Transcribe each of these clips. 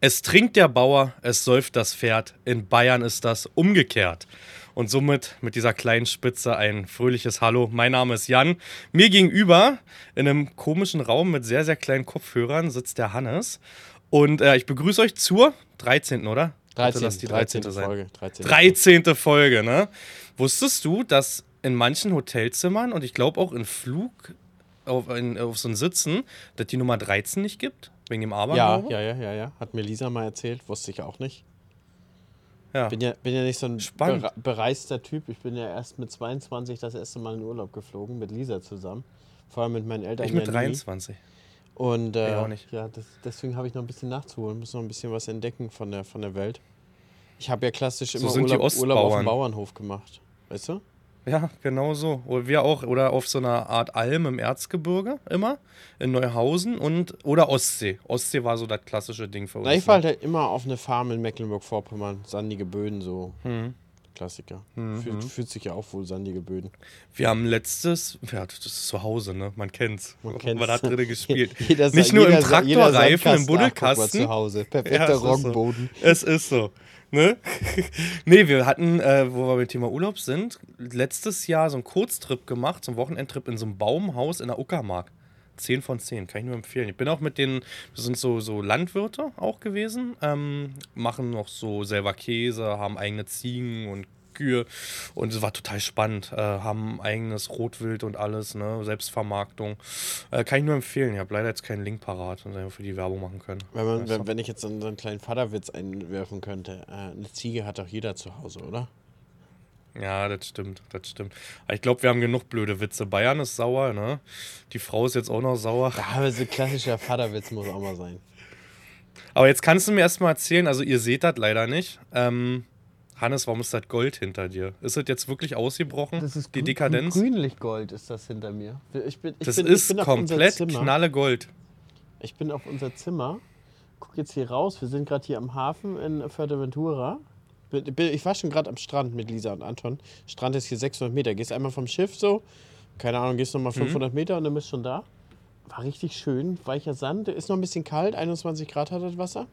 Es trinkt der Bauer, es säuft das Pferd. In Bayern ist das umgekehrt. Und somit mit dieser kleinen Spitze ein fröhliches Hallo. Mein Name ist Jan. Mir gegenüber in einem komischen Raum mit sehr, sehr kleinen Kopfhörern sitzt der Hannes. Und äh, ich begrüße euch zur 13. oder? 13. Das die 13. 13. sein. Folge. 13. 13. Folge, ne? Wusstest du, dass in manchen Hotelzimmern und ich glaube auch in Flug auf, in, auf so ein Sitzen, dass die Nummer 13 nicht gibt? Wegen dem Ja, Aberglaube? ja, ja, ja, ja. Hat mir Lisa mal erzählt, wusste ich auch nicht. ja. Bin ja, bin ja nicht so ein bere bereister Typ. Ich bin ja erst mit 22 das erste Mal in Urlaub geflogen, mit Lisa zusammen. Vorher mit meinen Eltern. Ich mit ja nie. 23. Und äh, auch nicht. ja, das, deswegen habe ich noch ein bisschen nachzuholen, muss noch ein bisschen was entdecken von der, von der Welt. Ich habe ja klassisch So immer Urlaub, Urlaub auf dem. Bauernhof gemacht. Weißt du? Ja, genau so. Oder wir auch. Oder auf so einer Art Alm im Erzgebirge immer. In Neuhausen und oder Ostsee. Ostsee war so das klassische Ding für uns. Na, ich war halt immer auf eine Farm in Mecklenburg-Vorpommern. Sandige Böden, so. Mhm. Klassiker. Fühlt, fühlt sich ja auch wohl sandige Böden. Wir haben letztes, ja, das ist zu Hause, ne? Man kennt's. Man kennt's. Man hat drin gespielt. Jeder Nicht nur im jeder jeder Traktorreifen, im Sandkasten, ach, guck mal, Buddelkasten. zu Hause. Perfekter ist so. Roggenboden. Es ist so. Ne? nee, wir hatten, äh, wo wir beim Thema Urlaub sind, letztes Jahr so einen Kurztrip gemacht, so einen Wochenendtrip in so einem Baumhaus in der Uckermark. 10 von 10, kann ich nur empfehlen. Ich bin auch mit den, wir sind so, so Landwirte auch gewesen, ähm, machen noch so selber Käse, haben eigene Ziegen und Kühe und es war total spannend. Äh, haben eigenes Rotwild und alles, ne? Selbstvermarktung. Äh, kann ich nur empfehlen. Ich habe leider jetzt keinen Link parat, den wir für die Werbung machen können. Wenn, man, wenn, wenn ich jetzt so einen, kleinen Vaterwitz einwerfen könnte, äh, eine Ziege hat doch jeder zu Hause, oder? Ja, das stimmt, das stimmt. Aber ich glaube, wir haben genug blöde Witze. Bayern ist sauer, ne? Die Frau ist jetzt auch noch sauer. Ja, aber so ein klassischer Vaterwitz muss auch mal sein. Aber jetzt kannst du mir erstmal erzählen, also ihr seht das leider nicht. Ähm, Hannes, warum ist das Gold hinter dir? Ist das jetzt wirklich ausgebrochen? die Dekadenz? Grünlichgold ist das hinter mir. Ich bin, ich das bin, ist komplett Zimmer. knalle Gold. Ich bin auf unser Zimmer, guck jetzt hier raus. Wir sind gerade hier am Hafen in Fuerteventura. Ich war schon gerade am Strand mit Lisa und Anton. Strand ist hier 600 Meter. Gehst einmal vom Schiff so, keine Ahnung, gehst nochmal 500 Meter und dann bist du schon da. War richtig schön, weicher Sand. Ist noch ein bisschen kalt, 21 Grad hat das Wasser.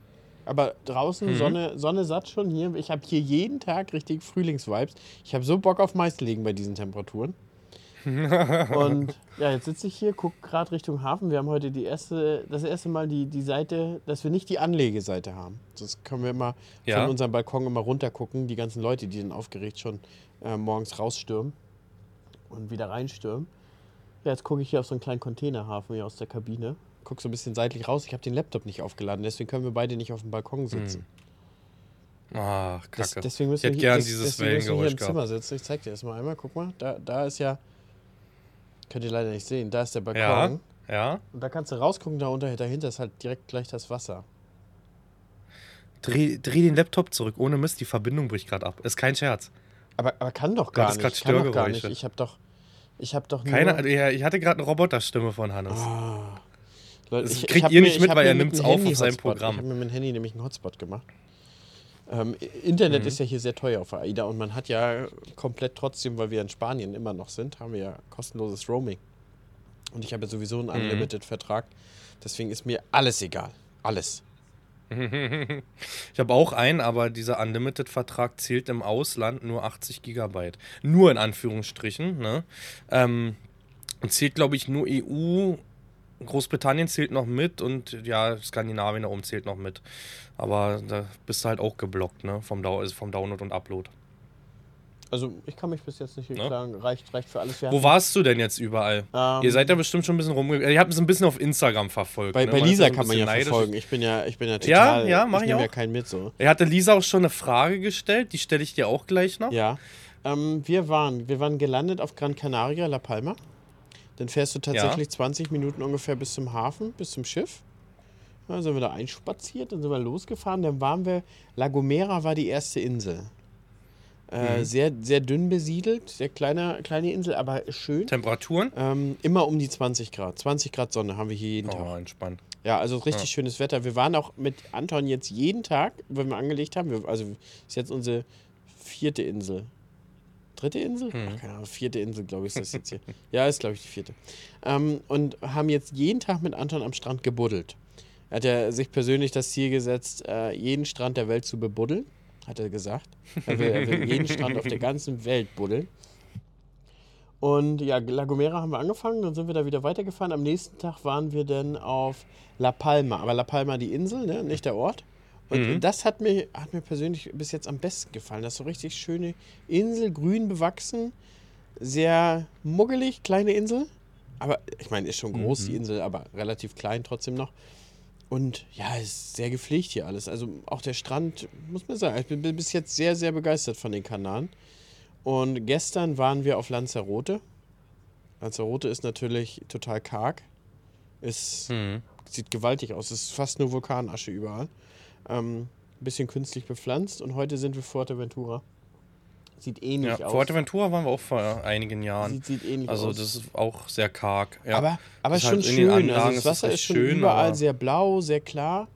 Aber draußen Sonne, Sonne satt schon hier. Ich habe hier jeden Tag richtig Frühlingsvibes. Ich habe so Bock auf Maislegen bei diesen Temperaturen. Und ja, jetzt sitze ich hier, gucke gerade Richtung Hafen. Wir haben heute die erste, das erste Mal die, die Seite, dass wir nicht die Anlegeseite haben. Das können wir immer Ja. von unserem Balkon immer runter gucken. Die ganzen Leute, die dann aufgeregt schon äh, morgens rausstürmen und wieder reinstürmen. Ja, jetzt gucke ich hier auf so einen kleinen Containerhafen hier aus der Kabine. Guck so ein bisschen seitlich raus. Ich habe den Laptop nicht aufgeladen, deswegen können wir beide nicht auf dem Balkon sitzen. Ach, Das, kacke. deswegen müssen ich hätte wir hier, gern das- dieses Wellengeräusch im gehabt. Zimmer sitzen. Ich zeig dir das mal einmal. Guck mal, da, da ist ja, könnt ihr leider nicht sehen, da ist der Balkon. Ja, ja. Und da kannst du rausgucken, da unter, dahinter ist halt direkt gleich das Wasser. Dreh, dreh den Laptop zurück, ohne Mist, die Verbindung bricht gerade ab. Ist kein Scherz. Aber, aber kann doch gar hattest grad nicht. Kann doch gar nicht. Ich habe doch, ich habe doch. Keine, ja, ich hatte gerade eine Roboterstimme von Hannes. Ah. Leute, Das ich, kriegt ich ihr mir- nicht ich mit, weil er nimmt's einem auf auf seinem Programm. Ich habe mir mit dem Handy nämlich einen Hotspot gemacht. Ähm, Internet Mhm. ist ja hier sehr teuer auf AIDA und man hat ja komplett trotzdem, weil wir in Spanien immer noch sind, haben wir ja kostenloses Roaming. Und ich habe ja sowieso Mhm. einen Unlimited-Vertrag. Deswegen ist mir alles egal. Alles. Ich habe auch einen, aber dieser Unlimited-Vertrag zählt im Ausland nur 80 Gigabyte. Nur in Anführungsstrichen. Ne? Ähm, und zählt, glaube ich, nur EU. Großbritannien zählt noch mit und ja, Skandinavien da oben zählt noch mit. Aber da bist du halt auch geblockt, ne? Vom, Dau also vom Download und Upload. Also ich kann mich bis jetzt nicht Ne? beklagen. Reicht, reicht für alles. Wir Wo warst du denn jetzt überall? Ähm, Ihr seid ja bestimmt schon ein bisschen rumgegangen. Ihr habt es ein bisschen auf Instagram verfolgt. bei, ne? bei Lisa kann man ja neidisch. verfolgen. Ich bin ja, ich bin ja Ja, total. ja, mach ich ja auch. keinen mit so. Er hatte Lisa auch schon eine Frage gestellt, die stelle ich dir auch gleich noch. Ja. Ähm, wir, waren, wir waren gelandet auf Gran Canaria, La Palma. Dann fährst du tatsächlich 20 Minuten ungefähr bis zum Hafen, bis zum Schiff. Dann sind wir da einspaziert, dann sind wir losgefahren. Dann waren wir, La Gomera war die erste Insel. Äh, sehr, sehr dünn besiedelt, sehr kleine, kleine Insel, aber schön. Temperaturen? Ähm, immer um die 20 Grad. 20 Grad Sonne haben wir hier jeden Tag. Oh, entspannt. Ja, also richtig schönes Wetter. Wir waren auch mit Anton jetzt jeden Tag, wenn wir angelegt haben. Wir, also ist jetzt unsere vierte Insel. Dritte Insel? Ach, keine Ahnung, vierte Insel, glaube ich, ist das jetzt hier. ja, ist, glaube ich, die vierte. Ähm, und haben jetzt jeden Tag mit Anton am Strand gebuddelt. hat er sich persönlich das Ziel gesetzt, äh, jeden Strand der Welt zu bebuddeln, hat er gesagt. Er will, er will jeden Strand auf der ganzen Welt buddeln. Und ja, La Gomera haben wir angefangen, dann sind wir da wieder weitergefahren. Am nächsten Tag waren wir dann auf La Palma. Aber La Palma die Insel, ne? nicht der Ort. Und Mhm. das hat mir, hat mir persönlich bis jetzt am besten gefallen. Das ist so richtig schöne Insel, grün bewachsen, sehr muggelig, kleine Insel. Aber ich meine, ist schon groß die Insel, aber relativ klein trotzdem noch. Und ja, es ist sehr gepflegt hier alles. Also auch der Strand, muss man sagen, ich bin bis jetzt sehr, sehr begeistert von den Kanaren. Und gestern waren wir auf Lanzarote. Lanzarote ist natürlich total karg. Es Mhm. sieht gewaltig aus. Es ist fast nur Vulkanasche überall. Ähm, ein bisschen künstlich bepflanzt. Und heute sind wir Fuerteventura. Sieht ähnlich Ja, aus. Fuerteventura waren wir auch vor einigen Jahren. Sieht, sieht ähnlich Also aus. das ist auch sehr karg. Ja, aber aber Ist schon halt in den schön. Anlagen Also ist das Wasser recht ist schon schön, überall sehr blau, sehr klar.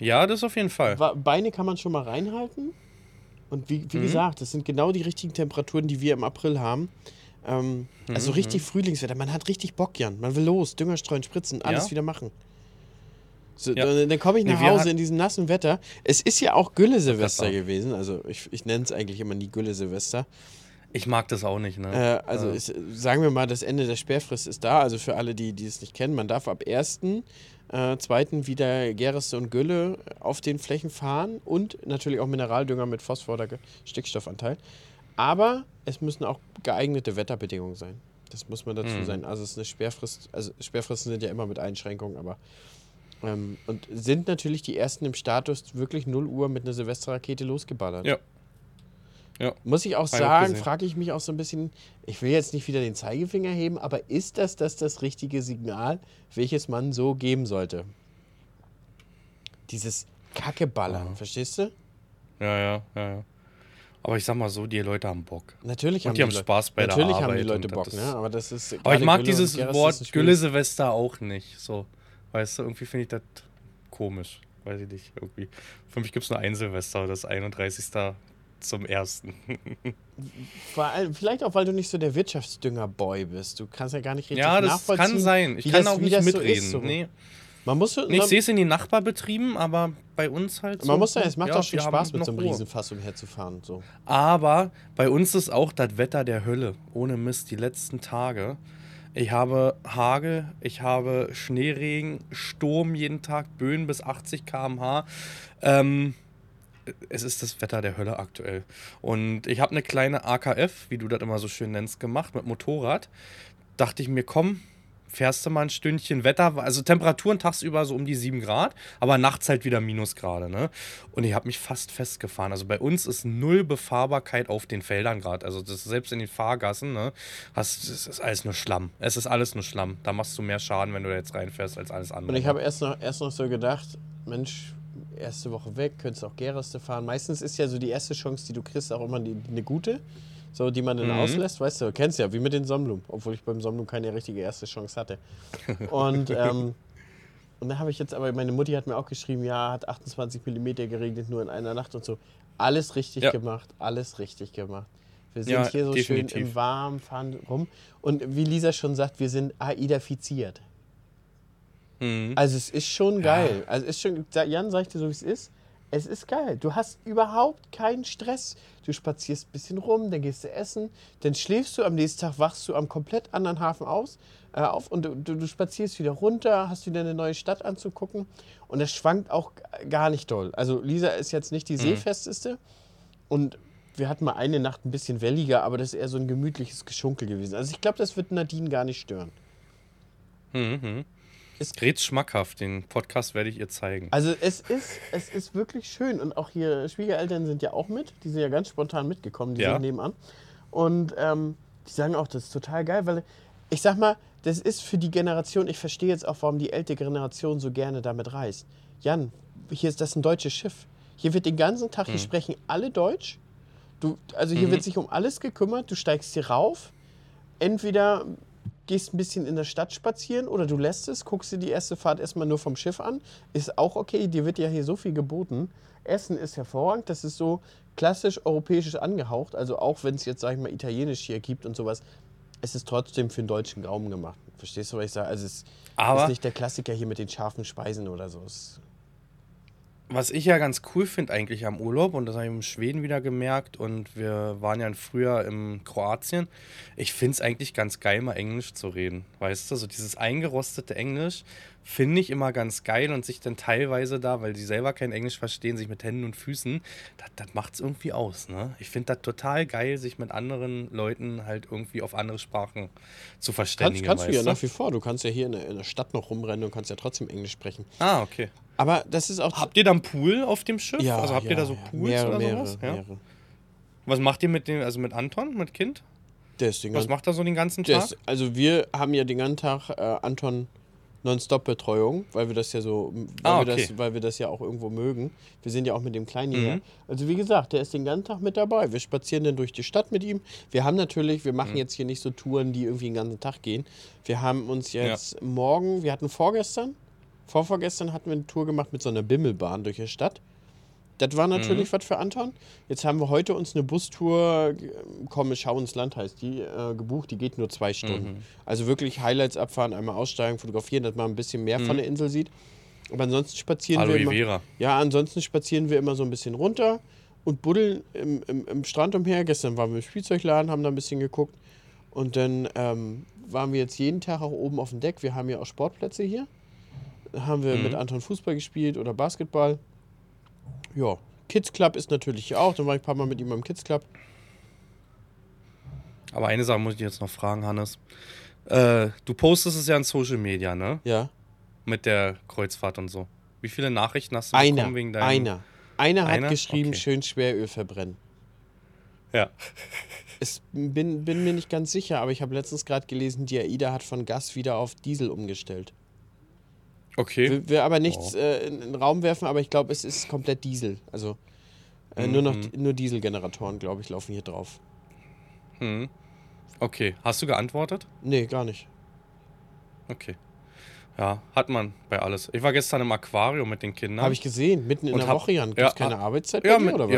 ja, das auf jeden Fall. Beine kann man schon mal reinhalten. Und wie, Mhm. wie gesagt, das sind genau die richtigen Temperaturen, die wir im April haben. Ähm, Mhm, also richtig Frühlingswetter. Man hat richtig Bock, Jan. Man will los, Dünger streuen, spritzen, alles Ja. wieder machen. So, Ja. Dann, dann komme ich Nee, nach wir Hause in diesem nassen Wetter. Es ist ja auch Gülle-Silvester gewesen. Also ich, ich nenne es eigentlich immer nie Gülle-Silvester. Ich mag das auch nicht, ne? Äh, also Äh, ist, sagen wir mal, das Ende der Sperrfrist ist da. Also für alle, die, die es nicht kennen, man darf ab 1., äh, 2. wieder Gereste und Gülle auf den Flächen fahren und natürlich auch Mineraldünger mit Phosphor oder Stickstoffanteil. Aber es müssen auch geeignete Wetterbedingungen sein. Das muss man dazu Mhm. sein. Also es ist eine Sperrfrist, also Sperrfristen sind ja immer mit Einschränkungen, aber ähm, und sind natürlich die ersten im Status wirklich 0 Uhr mit einer Silvesterrakete losgeballert. Ja. Ja. Muss ich auch sagen, frage ich mich auch so ein bisschen, ich will jetzt nicht wieder den Zeigefinger heben, aber ist das das, das richtige Signal, welches man so geben sollte? Dieses Kackeballern, Ja. verstehst du? Ja, ja, ja, ja. Aber ich sag mal so, die Leute haben Bock. Natürlich Und haben die haben Spaß bei der Natürlich haben Arbeit die Leute und Bock, ne? Aber das ist. Aber ich mag Gülle und dieses Wort schwieriges- Gülle-Silvester auch nicht. So, weißt du, irgendwie finde ich das komisch. Weiß ich nicht. Irgendwie. Für mich gibt es nur ein Silvester, das 31. zum 1. Vor allem, vielleicht auch, weil du nicht so der Wirtschaftsdünger-Boy bist. Du kannst ja gar nicht richtig ja, das nachvollziehen. kann sein. Ich kann das- auch nicht das so mitreden. ist, so. Nee. Man muss, Nee, ich sehe es in den Nachbarbetrieben, aber bei uns halt so. man muss sagen, es macht ja, auch schon haben Spaß, mit so einem Ruhe. Riesenfass umherzufahren. So. Aber bei uns ist auch das Wetter der Hölle. Ohne Mist, die letzten Tage. Ich habe Hagel, ich habe Schneeregen, Sturm jeden Tag, Böen bis 80 km/h. Ähm, es ist das Wetter der Hölle aktuell. Und ich habe eine kleine AKF, wie du das immer so schön nennst, gemacht mit Motorrad. Dachte ich mir, komm, fährst du mal ein Stündchen Wetter, also Temperaturen tagsüber so um die 7 Grad, aber nachts halt wieder Minusgrade, ne? Und ich habe mich fast festgefahren. Also bei uns ist null Befahrbarkeit auf den Feldern gerade. Also das selbst in den Fahrgassen, ne? Hast, das ist alles nur Schlamm. Es ist alles nur Schlamm. Da machst du mehr Schaden, wenn du da jetzt reinfährst, als alles andere. Und ich habe erst noch, erst noch so gedacht, Mensch, erste Woche weg, könntest auch Gereste fahren. Meistens ist ja so die erste Chance, die du kriegst, auch immer eine gute, so die man dann Mhm. auslässt. Weißt du, kennst ja, wie mit den Somlum, obwohl ich beim Somlum keine richtige erste Chance hatte. Und, ähm, und da habe ich jetzt, aber meine Mutti hat mir auch geschrieben, ja, hat 28 mm geregnet, nur in einer Nacht und so. Alles richtig Ja. gemacht, alles richtig gemacht. Wir sind Ja, hier so schön definitiv. im Warmen, fahren rum. Und wie Lisa schon sagt, wir sind AIDA-fiziert. Mhm. Also es ist schon geil. Also es ist schon, Jan sagt dir so, wie es ist. Es ist geil. Du hast überhaupt keinen Stress. Du spazierst ein bisschen rum, dann gehst du essen, dann schläfst du, am nächsten Tag wachst du am komplett anderen Hafen aus, äh, auf und du, du, spazierst wieder runter, hast wieder eine neue Stadt anzugucken und das schwankt auch gar nicht doll. Also Lisa ist jetzt nicht die seefesteste und wir hatten mal eine Nacht ein bisschen welliger, aber das ist eher so ein gemütliches Geschunkel gewesen. Also ich glaube, das wird Nadine gar nicht stören. Mhm. Ist- Gret's schmackhaft, den Podcast werde ich ihr zeigen. Also es ist, es ist wirklich schön und auch hier Schwiegereltern sind ja auch mit, die sind ja ganz spontan mitgekommen, die Ja. sind nebenan. Und ähm, die sagen auch, das ist total geil, weil ich sag mal, das ist für die Generation, ich verstehe jetzt auch, warum die ältere Generation so gerne damit reist. Jan, hier ist das ein deutsches Schiff. Hier wird den ganzen Tag, hier sprechen alle Deutsch. Du, also hier wird sich um alles gekümmert, du steigst hier rauf, entweder gehst ein bisschen in der Stadt spazieren oder du lässt es, guckst dir die erste Fahrt erstmal nur vom Schiff an. Ist auch okay, dir wird ja hier so viel geboten. Essen ist hervorragend, das ist so klassisch europäisch angehaucht. Also auch wenn es jetzt, sag ich mal, italienisch hier gibt und sowas, es ist trotzdem für den deutschen Gaumen gemacht. Verstehst du, was ich sage? Also es Aber- ist nicht der Klassiker hier mit den scharfen Speisen oder so. Es was ich ja ganz cool finde eigentlich am Urlaub, und das habe ich in Schweden wieder gemerkt, und wir waren ja früher in Kroatien, ich finde es eigentlich ganz geil, mal Englisch zu reden. Weißt du, so dieses eingerostete Englisch finde ich immer ganz geil und sich dann teilweise da, weil die selber kein Englisch verstehen, sich mit Händen und Füßen, das, macht es irgendwie aus. Ne? Ich finde das total geil, sich mit anderen Leuten halt irgendwie auf andere Sprachen zu verständigen. Kannst, kannst du ja nach wie vor. Du kannst ja hier in der, in der Stadt noch rumrennen und kannst ja trotzdem Englisch sprechen. Ah, okay. Aber das ist auch. Habt ihr dann Pool auf dem Schiff? ja, also habt ja, ihr da so ja. Pools mehrere, oder mehrere, sowas? Ja. mehrere. Was macht ihr mit dem, also mit Anton, mit Kind? Den Was ganzen, macht er so den ganzen Tag? ist, Also wir haben ja den ganzen Tag äh, Anton Nonstop-Betreuung, weil wir das ja so, weil, Ah, wir okay. das, weil wir das ja auch irgendwo mögen. Wir sind ja auch mit dem Kleinen hier. Mhm. Also wie gesagt, der ist den ganzen Tag mit dabei. Wir spazieren dann durch die Stadt mit ihm. Wir haben natürlich, wir Mhm. machen jetzt hier nicht so Touren, die irgendwie den ganzen Tag gehen. Wir haben uns jetzt morgen, wir hatten vorgestern, vorvorgestern hatten wir eine Tour gemacht mit so einer Bimmelbahn durch die Stadt. Das war natürlich was für Anton. Jetzt haben wir heute uns eine Bustour, äh, komm, schau ins Land heißt die, äh, gebucht. Die geht nur zwei Stunden. Also wirklich Highlights abfahren, einmal aussteigen, fotografieren, dass man ein bisschen mehr von der Insel sieht. Aber ansonsten spazieren Aloe wir immer. Vera. Ja, ansonsten spazieren wir immer so ein bisschen runter und buddeln im, im, im Strand umher. Gestern waren wir im Spielzeugladen, haben da ein bisschen geguckt. Und dann ähm, waren wir jetzt jeden Tag auch oben auf dem Deck. Wir haben ja auch Sportplätze hier. Haben wir mit Anton Fußball gespielt oder Basketball. Ja, Kids Club ist natürlich hier auch. Dann war ich ein paar Mal mit ihm im Kids Club. Aber eine Sache muss ich jetzt noch fragen, Hannes. Äh, du postest es ja in Social Media, ne? Ja. Mit der Kreuzfahrt und so. Wie viele Nachrichten hast du Einer. bekommen wegen deinem... Einer. Einer hat Einer? geschrieben, Okay. schön Schweröl verbrennen. Ja. Es bin, bin mir nicht ganz sicher, aber ich habe letztens gerade gelesen, die AIDA hat von Gas wieder auf Diesel umgestellt. Okay. Will, will aber nichts äh, in, den Raum werfen, aber ich glaube, es ist komplett Diesel. Also äh, nur noch Mhm. nur Dieselgeneratoren, glaube ich, laufen hier drauf. Hm. Okay. Hast du geantwortet? Nee, gar nicht. Okay. Ja, hat man bei alles. Ich war gestern im Aquarium mit den Kindern. Habe ich gesehen, mitten in Und der hab- Woche, Jan. Gibt ja, es keine ah, Arbeitszeit bei Ja, dir, mit, oder was?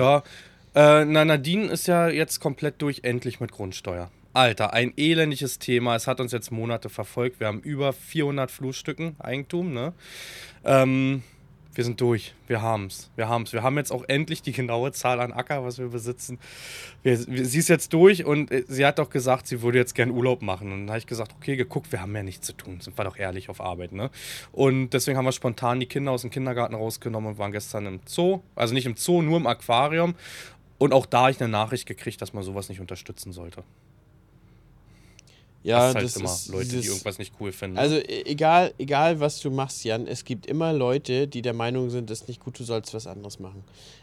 ja. Äh, na, Nadine ist ja jetzt komplett durch, endlich mit Grundsteuer. Alter, ein elendiges Thema. Es hat uns jetzt Monate verfolgt. Wir haben über 400 Flurstücken Eigentum, ne? Ähm, wir sind durch. Wir haben's. Wir haben's. Wir haben jetzt auch endlich die genaue Zahl an Acker, was wir besitzen. Wir, wir, sie ist jetzt durch und äh, sie hat doch gesagt, sie würde jetzt gern Urlaub machen. Und dann habe ich gesagt, okay, geguckt, wir haben ja nichts zu tun. Sind wir doch ehrlich auf Arbeit, ne? Und deswegen haben wir spontan die Kinder aus dem Kindergarten rausgenommen und waren gestern im Zoo. Also nicht im Zoo, nur im Aquarium. Und auch da habe ich eine Nachricht gekriegt, dass man sowas nicht unterstützen sollte. Ja, das, halt das immer ist Leute, die irgendwas nicht cool finden. Also e- egal, egal was du machst, Jan, es gibt immer Leute, die der Meinung sind, das ist nicht gut, du sollst was anderes machen.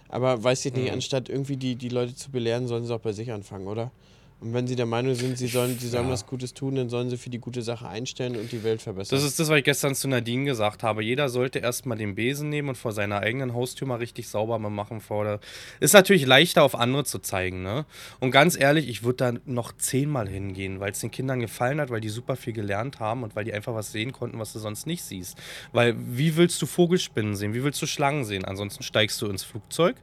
Aber weiß ich nicht, Mhm. anstatt irgendwie die, die Leute zu belehren, sollen sie auch bei sich anfangen, oder? Und wenn sie der Meinung sind, sie sollen, sie sollen Ja. was Gutes tun, dann sollen sie für die gute Sache einstellen und die Welt verbessern. Das ist das, was ich gestern zu Nadine gesagt habe. Jeder sollte erstmal den Besen nehmen und vor seiner eigenen Haustür mal richtig sauber mal machen. Vor der ist natürlich leichter auf andere zu zeigen. Ne? Und ganz ehrlich, ich würde da noch zehnmal hingehen, weil es den Kindern gefallen hat, weil die super viel gelernt haben und weil die einfach was sehen konnten, was du sonst nicht siehst. Weil wie willst du Vogelspinnen sehen? Wie willst du Schlangen sehen? Ansonsten steigst du ins Flugzeug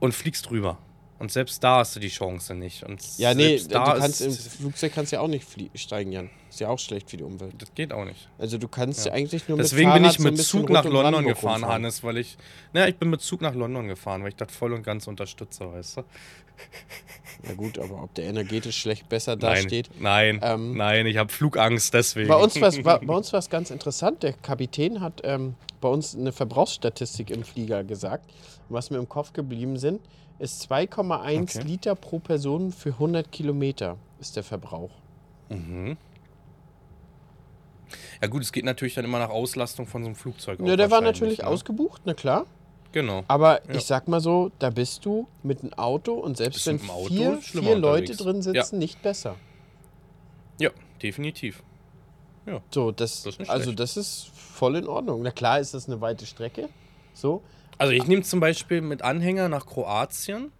und fliegst rüber. Und selbst da hast du die Chance nicht. Und ja, nee, selbst du da kannst im Flugzeug kannst ja auch nicht steigen, Jan. Ist ja auch schlecht für die Umwelt. das geht auch nicht. Also du kannst ja, eigentlich nur Deswegen mit bin Fahrrad ich so mit bisschen Zug nach London gefahren, rumfahren. Hannes, weil ich. Naja, ich bin mit Zug nach London gefahren, weil ich das voll und ganz unterstütze, weißt du? Ja gut, aber ob der energetisch schlecht besser Nein, dasteht. nein, Ähm, nein, ich habe Flugangst deswegen. Bei uns war war's ganz interessant. Der Kapitän hat ähm, bei uns eine Verbrauchsstatistik im Flieger gesagt. Was mir im Kopf geblieben sind, ist 2,1 Okay. Liter pro Person für 100 Kilometer ist der Verbrauch. Mhm. Ja gut, es geht natürlich dann immer nach Auslastung von so einem Flugzeug. Ja, der war natürlich ne? ausgebucht, na klar. Genau. Aber Ja. ich sag mal so, da bist du mit einem Auto und selbst wenn Auto vier, vier Leute drin sitzen, nicht besser. Ja, definitiv. So, das, Das also das ist voll in Ordnung. Na klar ist das eine weite Strecke. So, Also ich nehme zum Beispiel mit Anhänger nach Kroatien.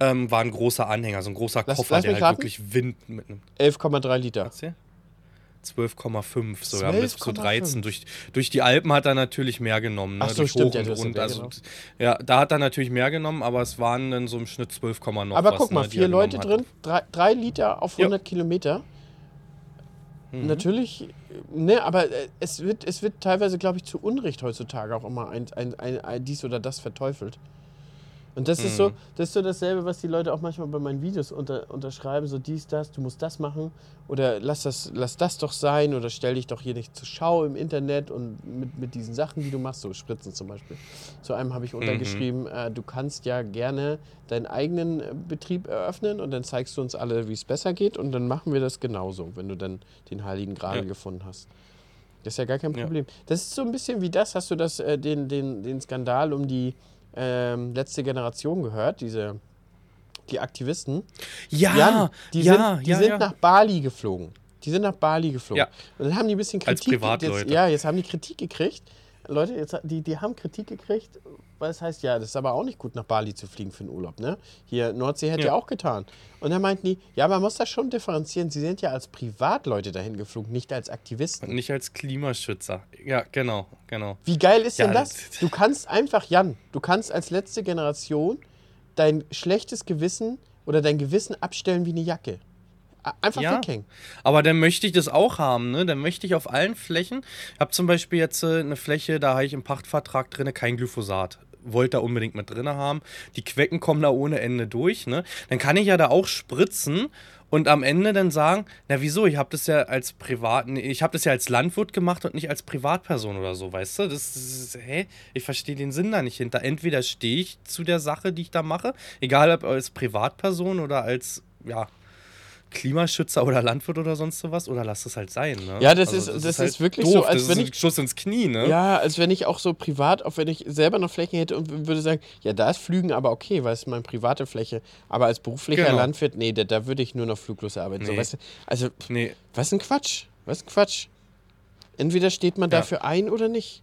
Ähm, war ein großer Anhänger, so ein großer Lass- Koffer, lass der halt raten. wirklich Wind mitnimmt. 11,3 Liter. Erzähl. 12,5 sogar bis zu 12,5. 13. Durch, durch die Alpen hat er natürlich mehr genommen. Ne? Ach so, durch stimmt, Hoch ja, und ja Rund. mehr Also, genommen. ja, da hat er natürlich mehr genommen, aber es waren dann so im Schnitt 12, noch Aber was, guck mal, ne, vier er Leute drin, drei, drei Liter auf Ja. 100 Kilometer. Mhm. Natürlich ne, aber äh, es wird, es wird teilweise, glaube ich, zu Unrecht heutzutage auch immer ein, ein, ein, ein dies oder das verteufelt. Und das ist so, Mhm. das ist so dasselbe, was die Leute auch manchmal bei meinen Videos unter, unterschreiben, so dies, das, du musst das machen oder lass das, lass das doch sein oder stell dich doch hier nicht zur Schau im Internet und mit, mit diesen Sachen, die du machst, so Spritzen zum Beispiel. Zu einem habe ich untergeschrieben, äh, du kannst ja gerne deinen eigenen Betrieb eröffnen und dann zeigst du uns alle, wie es besser geht und dann machen wir das genauso, wenn du dann den Heiligen Gral Ja. gefunden hast. Das ist ja gar kein Ja. Problem. Das ist so ein bisschen wie das, hast du das, äh, den, den, den Skandal um die ähm, letzte Generation gehört, diese, die Aktivisten. Ja, Jan, die ja, sind, die ja, sind ja. nach Bali geflogen. Die sind nach Bali geflogen. Ja. Und dann haben die ein bisschen Als Kritik Privatleute. Jetzt, ja, jetzt haben die Kritik gekriegt. Leute, jetzt, die, die haben Kritik gekriegt, weil es heißt, ja, das ist aber auch nicht gut, nach Bali zu fliegen für den Urlaub. Ne? Hier, Nordsee hätte ja. Ja. auch getan. Und dann meinten die, ja, man muss das schon differenzieren. Sie sind ja als Privatleute dahin geflogen, nicht als Aktivisten. Und nicht als Klimaschützer. Ja, genau, genau. Wie geil ist Ja, denn das? Du kannst einfach, Jan, du kannst als letzte Generation dein schlechtes Gewissen oder dein Gewissen abstellen wie eine Jacke. Einfach Ja. weghängen. Aber dann möchte ich das auch haben, ne? Dann möchte ich auf allen Flächen. Ich habe zum Beispiel jetzt äh, eine Fläche, da habe ich im Pachtvertrag drin kein Glyphosat. Wollte da unbedingt mit drin haben. Die Quecken kommen da ohne Ende durch, ne? Dann kann ich ja da auch spritzen und am Ende dann sagen, na wieso, ich habe das ja als Privat, nee, ich habe das ja als Landwirt gemacht und nicht als Privatperson oder so, weißt du? Das ist, hä? Ich verstehe den Sinn da nicht hinter. Entweder stehe ich zu der Sache, die ich da mache, egal ob als Privatperson oder als, ja, Klimaschützer oder Landwirt oder sonst sowas oder lass es halt sein. Ne? Ja, das ist- das ist wirklich so, als das wenn ist ein ich- Schuss ins Knie, ne? Ja, als wenn ich auch so privat, auch wenn ich selber noch Flächen hätte und würde sagen, ja, da ist Flügen aber okay, weil es ist meine private Fläche. Aber als beruflicher Genau. Landwirt, nee, da, da würde ich nur noch fluglos arbeiten. So, Nee. weißt du? Also, Nee, was ein Quatsch. Was ein Quatsch. Entweder steht man Ja. dafür ein oder nicht.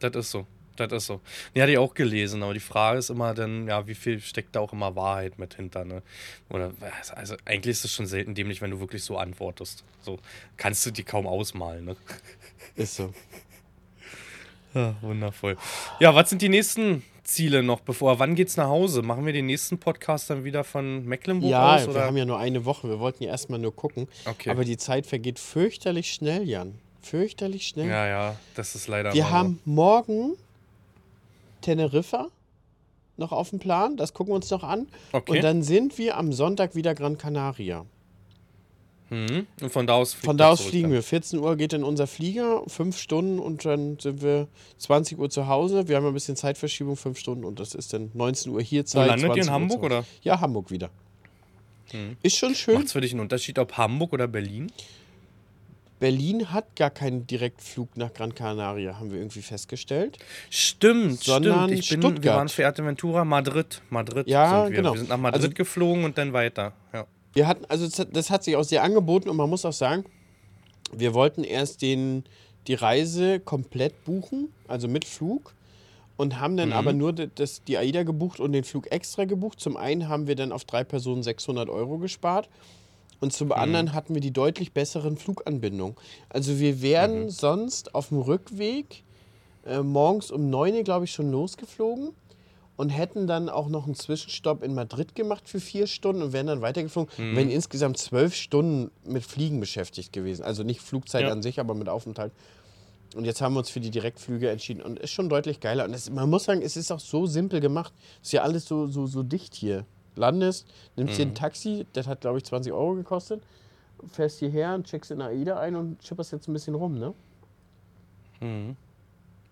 das ist so. Das ist so. Die hatte ich auch gelesen, aber die Frage ist immer dann, ja, wie viel steckt da auch immer Wahrheit mit hinter, ne? Oder, also eigentlich ist es schon selten dämlich, wenn du wirklich so antwortest. So kannst du die kaum ausmalen, ne? Ist so. Ja, wundervoll. Ja, was sind die nächsten Ziele noch, bevor, wann geht's nach Hause? Machen wir den nächsten Podcast dann wieder von Mecklenburg Ja, aus? wir Oder? haben ja nur eine Woche. Wir wollten ja erstmal nur gucken. Okay. Aber die Zeit vergeht fürchterlich schnell, Jan. Fürchterlich schnell. ja, ja, das ist leider Wir immer so. haben morgen Teneriffa noch auf dem Plan. Das gucken wir uns noch an. Okay. Und dann sind wir am Sonntag wieder Gran Canaria. Mhm. Und von da aus Von da aus fliegen dann. wir. 14 Uhr geht dann unser Flieger, fünf Stunden und dann sind wir 20 Uhr zu Hause. Wir haben ein bisschen Zeitverschiebung, fünf Stunden und das ist dann 19 Uhr hier Zeit. landet ihr 20 in Hamburg oder? Ja, Hamburg wieder. Hm. Ist schon schön. Macht es für dich einen Unterschied, ob Hamburg oder Berlin? Berlin hat gar keinen Direktflug nach Gran Canaria, haben wir irgendwie festgestellt. Stimmt, Sondern stimmt. Ich bin, Stuttgart. wir waren für Ventura, Madrid. Madrid Ja, sind wir. genau. Wir sind nach Madrid Also- geflogen und dann weiter. Ja. Wir hatten, also das- das hat sich auch sehr angeboten und man muss auch sagen, wir wollten erst den, die Reise komplett buchen, also mit Flug, und haben dann Mhm. aber nur das, die AIDA gebucht und den Flug extra gebucht. Zum einen haben wir dann auf drei Personen 600 Euro gespart und zum anderen hatten wir die deutlich besseren Fluganbindungen. Also wir wären sonst auf dem Rückweg äh, morgens um 9 Uhr, glaube ich, schon losgeflogen und hätten dann auch noch einen Zwischenstopp in Madrid gemacht für vier Stunden und wären dann weitergeflogen. Und wären insgesamt zwölf Stunden mit Fliegen beschäftigt gewesen. Also nicht Flugzeit Ja. an sich, aber mit Aufenthalt. Und jetzt haben wir uns für die Direktflüge entschieden und ist schon deutlich geiler. Und es, man muss sagen, es ist auch so simpel gemacht. Ist ja alles so, so, so dicht hier. Landest, nimmst dir ein Taxi, das hat glaube ich 20 Euro gekostet, fährst hierher und checkst in AIDA ein und schipperst jetzt ein bisschen rum, ne?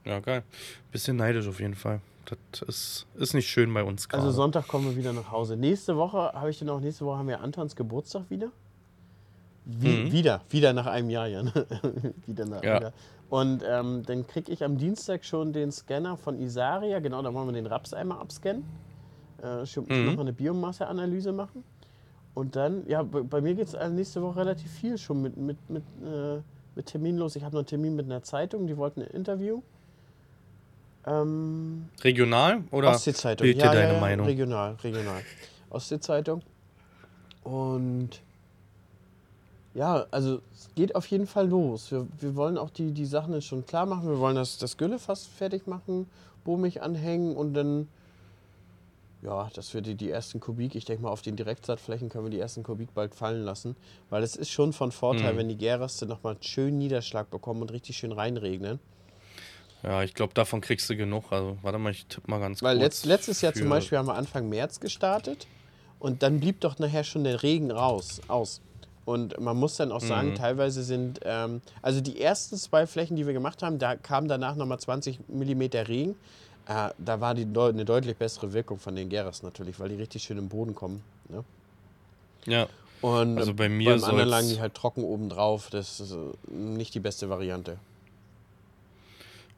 ja, geil. Bisschen neidisch auf jeden Fall. Das ist, ist nicht schön bei uns gerade. Also Sonntag kommen wir wieder nach Hause. Nächste Woche habe ich dann auch, nächste Woche haben wir Antons Geburtstag wieder. Wie, Mhm. Wieder, wieder nach einem Jahr, ja. wieder nach Ja. einem Jahr. Und ähm, dann kriege ich am Dienstag schon den Scanner von Isaria. Genau, da wollen wir den Raps einmal abscannen. Äh, schon Mhm. nochmal eine Biomasseanalyse machen. Und dann, ja, bei, mir geht es nächste Woche relativ viel schon mit, mit, mit, äh, mit Termin los. Ich habe noch einen Termin mit einer Zeitung, die wollten ein Interview. Ähm, Regional oder Ostsee-Zeitung. bild dir Ja, deine ja, Meinung? Regional, regional. Ostsee-Zeitung. Und ja, also es geht auf jeden Fall los. Wir, wir wollen auch die, die Sachen jetzt schon klar machen. Wir wollen das, das Gülle fast fertig machen, Bohmig anhängen und dann Ja, dass wir die, die ersten Kubik, ich denke mal, auf den Direktsaatflächen können wir die ersten Kubik bald fallen lassen. Weil es ist schon von Vorteil, Mhm. wenn die Gäraste nochmal schön Niederschlag bekommen und richtig schön reinregnen. Ja, ich glaube, davon kriegst du genug. Also, warte mal, ich tippe mal ganz Weil kurz. letzt, letztes Jahr zum Beispiel haben wir Anfang März gestartet und dann blieb doch nachher schon der Regen raus, aus. Und man muss dann auch sagen, Mhm. teilweise sind, ähm, also die ersten zwei Flächen, die wir gemacht haben, da kam danach nochmal 20 mm Regen. Äh, da war die deu eine deutlich bessere Wirkung von den Geras natürlich, weil die richtig schön im Boden kommen. Ne? Ja, Und Also äh, bei mir beim anderen lagen die halt trocken oben drauf. Das ist äh, nicht die beste Variante.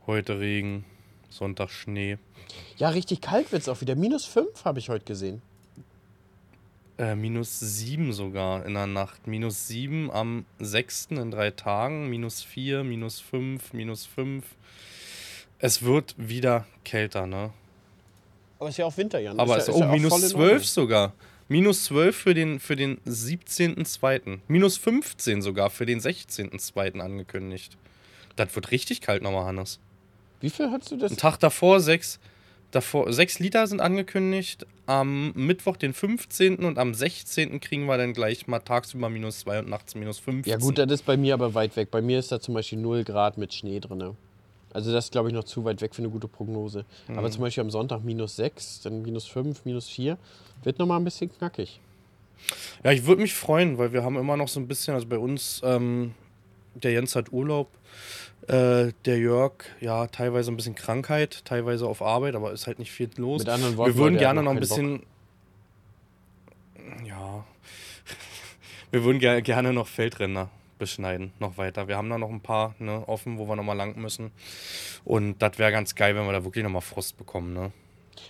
heute Regen, Sonntag Schnee. Ja, richtig kalt wird es auch wieder. Minus 5 habe ich heute gesehen. Äh, minus 7 sogar in der Nacht. Minus 7 am 6. in drei Tagen. Minus 4, minus 5, minus 5. Es wird wieder kälter, ne? Aber es ist ja auch Winter, Jan. Aber Ist es ja- ist ist oh, ja auch minus voll in 12 Ordnung. sogar. Minus 12 für den, für den 17.2. Minus 15 sogar für den 16.2. angekündigt. Das wird richtig kalt nochmal, Hannes. Wie viel hast du das? Ein Tag davor 6 davor, sechs Liter sind angekündigt. Am Mittwoch, den 15. und am 16. kriegen wir dann gleich mal tagsüber minus 2 und nachts minus 15. Ja gut, das ist bei mir aber weit weg. Bei mir ist da zum Beispiel 0 Grad mit Schnee drin. Also das ist, glaube ich, noch zu weit weg für eine gute Prognose. Aber Mhm. zum Beispiel am Sonntag minus 6, dann minus 5, minus 4. Wird nochmal ein bisschen knackig. Ja, ich würde mich freuen, weil wir haben immer noch so ein bisschen, also bei uns, ähm, der Jens hat Urlaub, äh, der Jörg, ja, teilweise ein bisschen Krankheit, teilweise auf Arbeit, aber ist halt nicht viel los. Mit anderen Worten, wir würden er gerne noch ein bisschen, ja, wir würden ger gerne noch Feldränder beschneiden, noch weiter. Wir haben da noch ein paar ne, offen, wo wir nochmal lang müssen. Und das wäre ganz geil, wenn wir da wirklich nochmal Frost bekommen, ne?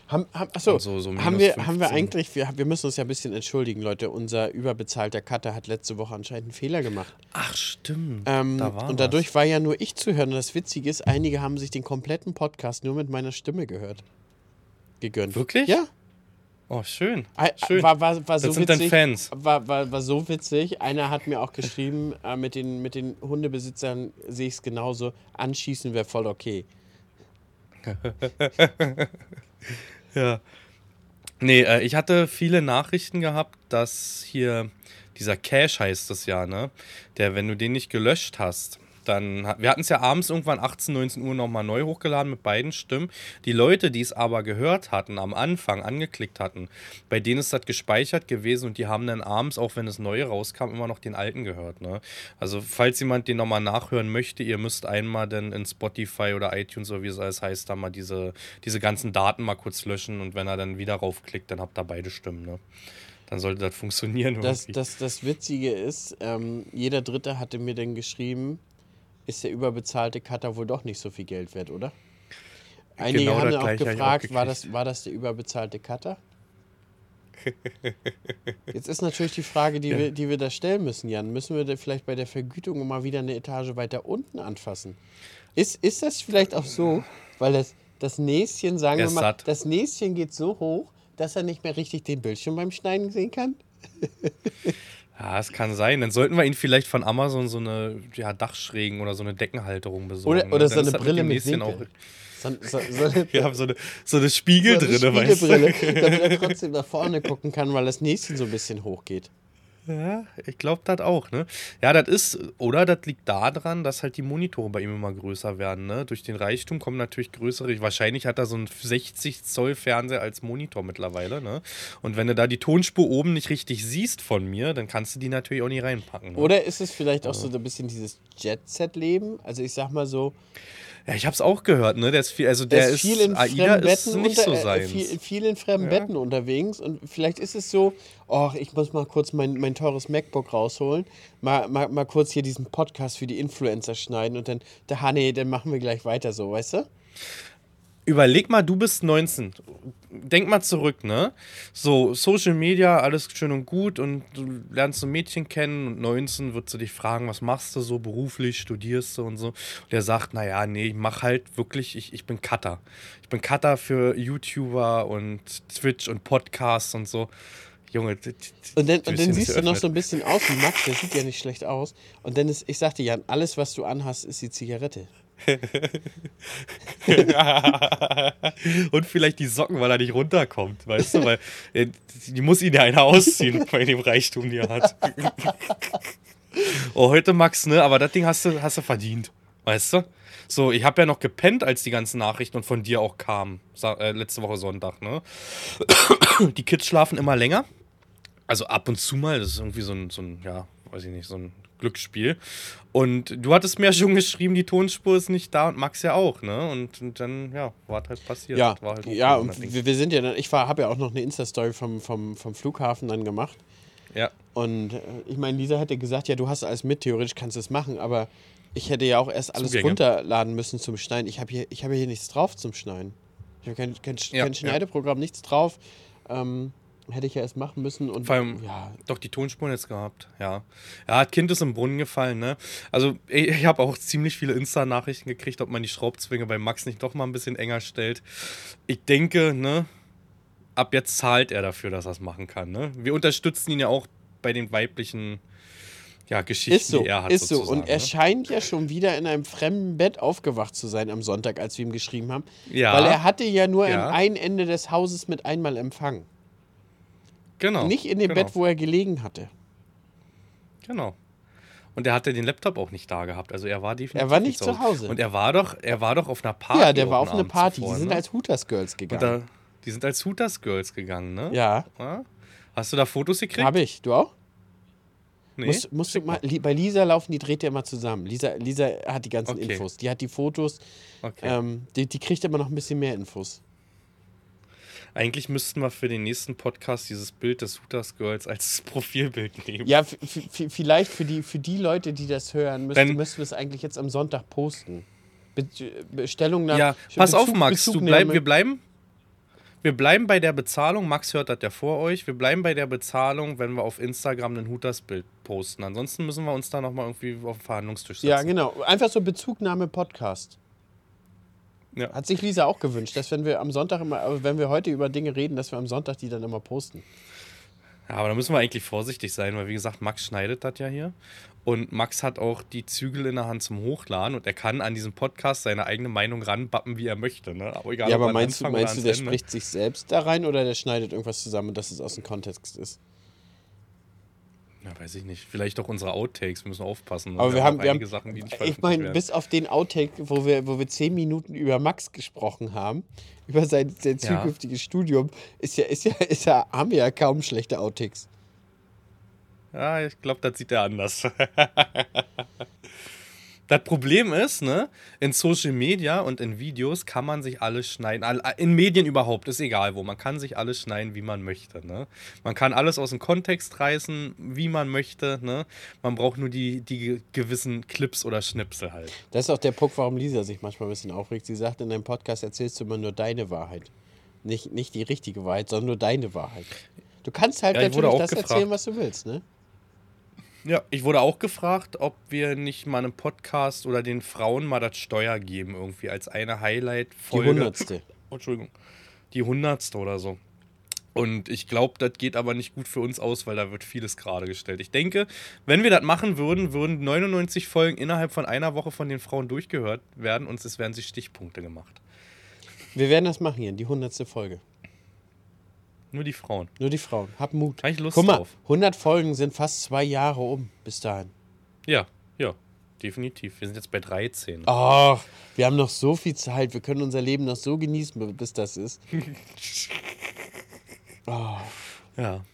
Haben, haben, achso, so- so haben, wir, haben wir 15. eigentlich, wir, wir müssen uns ja ein bisschen entschuldigen, Leute. Unser überbezahlter Cutter hat letzte Woche anscheinend einen Fehler gemacht. Ach, stimmt. Ähm, da und was. dadurch war ja nur ich zu hören. Und das Witzige ist, einige haben sich den kompletten Podcast nur mit meiner Stimme gehört. Gegönnt. Wirklich? Ja. Oh, schön. Schön. War, war, war das so sind witzig. dann Fans. War, war, war so witzig. Einer hat mir auch geschrieben, äh, mit, den, mit den Hundebesitzern sehe ich es genauso. Anschießen wäre voll okay. Ja. Nee, äh, ich hatte viele Nachrichten gehabt, dass hier dieser Cache heißt das ja, ne? Der, wenn du den nicht gelöscht hast, dann. Wir hatten es ja abends irgendwann 18, 19 Uhr nochmal neu hochgeladen mit beiden Stimmen. Die Leute, die es aber gehört hatten, am Anfang angeklickt hatten, bei denen ist das gespeichert gewesen und die haben dann abends, auch wenn es neu rauskam, immer noch den alten gehört, ne? Also, falls jemand den nochmal nachhören möchte, ihr müsst einmal dann in Spotify oder iTunes, oder wie es alles heißt, da mal diese, diese ganzen Daten mal kurz löschen und wenn er dann wieder raufklickt, dann habt ihr beide Stimmen, ne? Dann sollte das funktionieren. Das, das, das Witzige ist, ähm, jeder Dritte hatte mir dann geschrieben, ist der überbezahlte Cutter wohl doch nicht so viel Geld wert, oder? Einige Genau haben dann auch ich auch gefragt, war, das, war das der überbezahlte Cutter? Jetzt ist natürlich die Frage, die, Ja. wir, die wir da stellen müssen, Jan. Müssen wir vielleicht bei der Vergütung mal wieder eine Etage weiter unten anfassen? Ist, ist das vielleicht auch so, weil das, das Näschen, sagen wir mal, satt. das Näschen geht so hoch, dass er nicht mehr richtig den Bildschirm beim Schneiden sehen kann? Ja, es kann sein. Dann sollten wir ihn vielleicht von Amazon so eine ja, Dachschrägen oder so eine Deckenhalterung besorgen. Oder, ne? oder so eine Brille mit Winkel. So, so, so eine, Ja, so eine, so eine Spiegel so eine drin, weißt du? damit er trotzdem nach vorne gucken kann, weil das Näschen so ein bisschen hoch geht. Ja, ich glaube das auch, ne? Ja, das ist, oder das liegt daran, dass halt die Monitore bei ihm immer größer werden, ne? Durch den Reichtum kommen natürlich größere. Wahrscheinlich hat er so einen 60 Zoll Fernseher als Monitor mittlerweile, ne? Und wenn du da die Tonspur oben nicht richtig siehst von mir, dann kannst du die natürlich auch nicht reinpacken. Ne? Oder ist es vielleicht auch so ein bisschen dieses Jet-Set-Leben? Also ich sag mal so, Ja, ich hab's auch gehört, ne? Der ist viel, also der der ist viel in AIDA fremden ist Betten nicht unter, so äh, seins. viel, viel in fremden Ja. Betten unterwegs und vielleicht ist es so, oh, ich muss mal kurz mein, mein teures MacBook rausholen, mal, mal, mal kurz hier diesen Podcast für die Influencer schneiden und dann, da, nee, dann machen wir gleich weiter so, weißt du? Überleg mal, du bist 19. Denk mal zurück, ne? So, Social Media, alles schön und gut und du lernst ein Mädchen kennen und 19 wird sie dich fragen, was machst du so beruflich, studierst du und so. Und der sagt, naja, nee, ich mach halt wirklich, ich, ich bin Cutter. Ich bin Cutter für YouTuber und Twitch und Podcasts und so. Junge, Und dann, und dann siehst du noch so ein bisschen aus wie Max, der sieht ja nicht schlecht aus. Und dann ist, ich sagte Jan, alles, was du anhast, ist die Zigarette. Und vielleicht die Socken, weil er nicht runterkommt, weißt du? Weil äh, die muss ihn ja einer ausziehen bei dem Reichtum, die er hat. oh, heute Max, ne? Aber das Ding hast du, hast du verdient, weißt du? So, ich habe ja noch gepennt, als die ganzen Nachrichten und von dir auch kamen, äh, letzte Woche Sonntag, ne? Die Kids schlafen immer länger. Also ab und zu mal, das ist irgendwie so ein, so ein ja, weiß ich nicht, so ein Glücksspiel. Und du hattest mir ja schon geschrieben, die Tonspur ist nicht da und Max ja auch, ne? Und, und dann, ja, war halt passiert. Ja, halt ja und wir, wir, sind ja dann, ich habe ja auch noch eine Insta-Story vom, vom, vom Flughafen dann gemacht. Ja. Und äh, ich meine, Lisa hätte gesagt, ja, du hast alles mit, theoretisch kannst du es machen, aber ich hätte ja auch erst alles Zugänge. runterladen müssen zum Schneiden. Ich habe hier, hab hier nichts drauf zum Schneiden. Ich habe kein, kein, ja, kein Schneideprogramm, ja. nichts drauf. Ähm, hätte ich ja erst machen müssen. Und, Vor allem, ja. doch die Tonspuren jetzt gehabt, ja. Ja, Kind ist im Brunnen gefallen, ne? Also, ich, ich habe auch ziemlich viele Insta-Nachrichten gekriegt, ob man die Schraubzwinge bei Max nicht doch mal ein bisschen enger stellt. Ich denke, ne? Ab jetzt zahlt er dafür, dass er es machen kann, ne? Wir unterstützen ihn ja auch bei den weiblichen ja, Geschichten, ist so, die er hat. Ist so. Und er ne? scheint ja schon wieder in einem fremden Bett aufgewacht zu sein am Sonntag, als wir ihm geschrieben haben. Ja. Weil er hatte ja nur ja. ein Ende des Hauses mit einmal Empfang. Genau. Nicht in dem genau. Bett, wo er gelegen hatte. Genau. Und er hatte den Laptop auch nicht da gehabt. Also er war definitiv. Er war nicht zu Hause. Und er war doch, er war doch auf einer Party. Ja, der war auf einer Party. Zuvor, die sind ne? als Hooters Girls gegangen. Da, die sind als Hooters Girls gegangen, ne? Ja. ja? Hast du da Fotos gekriegt? Habe ich. Du auch? Nee. Musst, musst du mal, bei Lisa laufen, die dreht ja immer zusammen. Lisa, Lisa hat die ganzen okay. Infos. Die hat die Fotos. Okay. Ähm, die, die kriegt immer noch ein bisschen mehr Infos. Eigentlich müssten wir für den nächsten Podcast dieses Bild des Hooters Girls als Profilbild nehmen. Ja, vielleicht für die, für die Leute, die das hören, müssten, müssten wir es eigentlich jetzt am Sonntag posten. Be Bestellung nach. Ja, pass Bezug, auf, Max, du bleib, wir bleiben. Wir bleiben bei der Bezahlung. Max hört das ja vor euch. Wir bleiben bei der Bezahlung, wenn wir auf Instagram ein Hooters-Bild posten. Ansonsten müssen wir uns da nochmal irgendwie auf den Verhandlungstisch setzen. Ja, genau. Einfach so Bezugnahme Podcast. Ja. Hat sich Lisa auch gewünscht, dass wenn wir am Sonntag immer, wenn wir heute über Dinge reden, dass wir am Sonntag die dann immer posten. Ja, aber da müssen wir eigentlich vorsichtig sein, weil wie gesagt, Max schneidet das ja hier. Und Max hat auch die Zügel in der Hand zum Hochladen und er kann an diesem Podcast seine eigene Meinung ranbappen, wie er möchte. Ne? Aber, egal, ja, aber meinst du, meinst du, der Ende. spricht sich selbst da rein oder der schneidet irgendwas zusammen, dass es aus dem Kontext ist? Ja, weiß ich nicht. Vielleicht auch unsere Outtakes. Wir müssen aufpassen. Aber wir, wir haben, wir haben Sachen, die nicht Ich meine, bis auf den Outtake, wo wir, wo wir zehn Minuten über Max gesprochen haben, über sein, sein zukünftiges ja. Studium, ist ja, ist ja, ist ja, haben wir ja kaum schlechte Outtakes. Ja, ich glaube, das sieht er anders. Das Problem ist, ne, in Social Media und in Videos kann man sich alles schneiden. In Medien überhaupt, ist egal wo. Man kann sich alles schneiden, wie man möchte. Ne? Man kann alles aus dem Kontext reißen, wie man möchte. Ne? Man braucht nur die, die gewissen Clips oder Schnipsel halt. Das ist auch der Punkt, warum Lisa sich manchmal ein bisschen aufregt. Sie sagt, in deinem Podcast erzählst du immer nur deine Wahrheit. Nicht, nicht die richtige Wahrheit, sondern nur deine Wahrheit. Du kannst halt ja, natürlich das gefragt. erzählen, was du willst, ne? Ja, ich wurde auch gefragt, ob wir nicht mal einen Podcast oder den Frauen mal das Steuer geben, irgendwie als eine Highlight-Folge. Die hundertste. Oh, Entschuldigung. Die hundertste oder so. Und ich glaube, das geht aber nicht gut für uns aus, weil da wird vieles gerade gestellt. Ich denke, wenn wir das machen würden, würden 99 Folgen innerhalb von einer Woche von den Frauen durchgehört werden und es werden sich Stichpunkte gemacht. Wir werden das machen hier, die hundertste Folge. Nur die Frauen. Nur die Frauen. Hab Mut. Habe ich Lust Guck mal, drauf. 100 Folgen sind fast zwei Jahre um bis dahin. Ja, ja, definitiv. Wir sind jetzt bei 13. Ach, wir haben noch so viel Zeit. Wir können unser Leben noch so genießen, bis das ist. oh. Ja.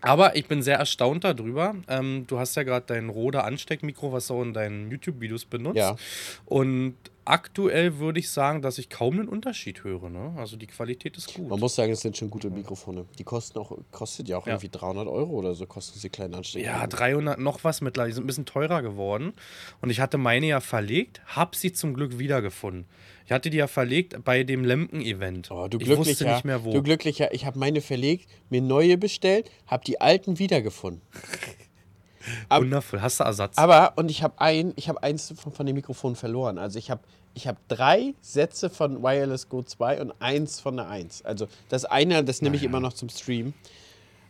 Aber ich bin sehr erstaunt darüber. Ähm, du hast ja gerade dein Rode Ansteckmikro, was du auch in deinen YouTube-Videos benutzt. Ja. Und aktuell würde ich sagen, dass ich kaum einen Unterschied höre. Ne? Also die Qualität ist gut. Man muss sagen, es sind schon gute Mikrofone. Die kosten auch, kostet ja auch ja. irgendwie 300 Euro oder so, kosten diese kleinen Anstecker. Ja, 300 noch was mittlerweile. Die sind ein bisschen teurer geworden. Und ich hatte meine ja verlegt, habe sie zum Glück wiedergefunden. Ich hatte die ja verlegt bei dem Lemken-Event. Oh, du glücklicher, ich wusste nicht mehr wo. Du glücklicher, ich habe meine verlegt, mir neue bestellt, habe die alten wiedergefunden. Wundervoll. Hast du Ersatz? Aber, und ich habe ein, ich habe eins von, von dem Mikrofon verloren. Also ich habe ich habe drei Sätze von Wireless Go 2 und eins von der 1. Also das eine, das nehme ich immer noch zum Stream.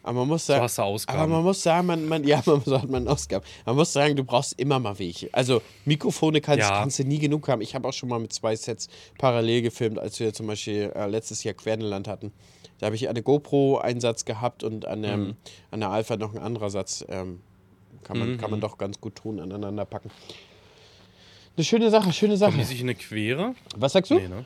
Aber man muss So sagen, hast du Ausgaben. aber man muss sagen, man, man, ja, man, so hat man Ausgaben. Man muss sagen, du brauchst immer mal welche. Also Mikrofone kannst, Ja. kannst du nie genug haben. Ich habe auch schon mal mit zwei Sets parallel gefilmt, als wir zum Beispiel äh, letztes Jahr Querdenland hatten. Da habe ich eine GoPro-Einsatz gehabt und an, ähm, Mhm. an der Alpha noch ein anderer Satz. Ähm, kann, man, kann man doch ganz gut tun, aneinander packen. Eine schöne Sache, schöne Kommen die Sache. sich in eine Quere? Was sagst du? Nee, ne?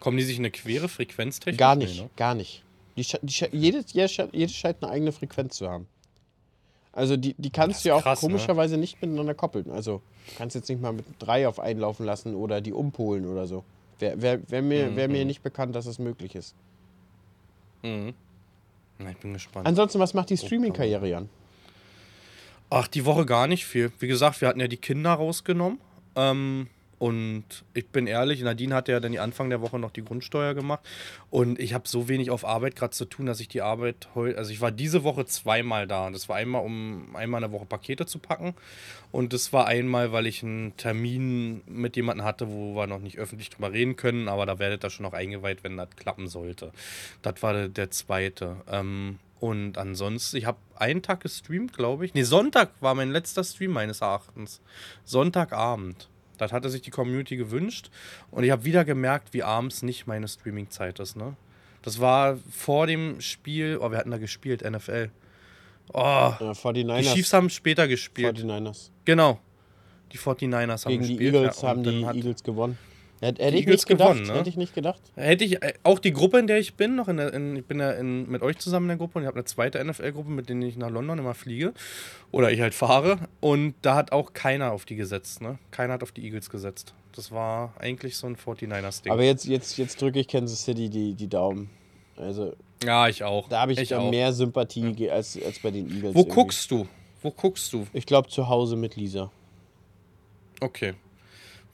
Kommen die sich in eine Quere frequenztechnisch? Gar Nee, nicht, ne? gar nicht. Die, die, jedes, jedes, sche- jedes scheint eine eigene Frequenz zu haben. Also die, die kannst du ja auch krass, ne? komischerweise nicht miteinander koppeln. Also du kannst jetzt nicht mal mit drei auf einlaufen lassen oder die umpolen oder so. Wäre wär, wär mir, wär Mhm. mir nicht bekannt, dass es möglich ist. Mhm. Na, ich bin gespannt. Ansonsten, was macht die Streaming-Karriere, Jan? Ach, die Woche gar nicht viel. Wie gesagt, wir hatten ja die Kinder rausgenommen. Ähm, und ich bin ehrlich, Nadine hatte ja dann die Anfang der Woche noch die Grundsteuer gemacht. Und ich habe so wenig auf Arbeit gerade zu tun, dass ich die Arbeit heute. Also ich war diese Woche zweimal da. Das war einmal, um einmal in der Woche Pakete zu packen. Und das war einmal, weil ich einen Termin mit jemandem hatte, wo wir noch nicht öffentlich drüber reden können, aber da werdet ihr schon noch eingeweiht, wenn das klappen sollte. Das war der, zweite. Ähm, und ansonsten, ich habe einen Tag gestreamt, glaube ich. Nee, Sonntag war mein letzter Stream meines Erachtens. Sonntagabend. Das hatte sich die Community gewünscht. Und ich habe wieder gemerkt, wie abends nicht meine Streaming-Zeit ist, ne? Das war vor dem Spiel, oh, wir hatten da gespielt, NFL. Oh, 49ers. die Chiefs haben später gespielt. 49ers. Genau. Die 49ers haben Gegen die gespielt. Eagles ja, haben die Eagles gewonnen. Hätte, ich nicht gedacht. gewonnen, ne? Hätte ich nicht gedacht. Hätte ich äh, auch die Gruppe, in der ich bin, noch in der, in, ich bin ja in, mit euch zusammen in der Gruppe und ich habe eine zweite NFL-Gruppe, mit denen ich nach London immer fliege. Oder ich halt fahre. Und da hat auch keiner auf die gesetzt, ne? Keiner hat auf die Eagles gesetzt. Das war eigentlich so ein 49ers-Ding. Aber jetzt, jetzt, jetzt drücke ich Kansas City die, die Daumen. Also Ja, ich auch. da habe ich, auch. mehr Sympathie ge- als, als bei den Eagles. Wo irgendwie. guckst du? Wo guckst du? Ich glaube zu Hause mit Lisa. Okay.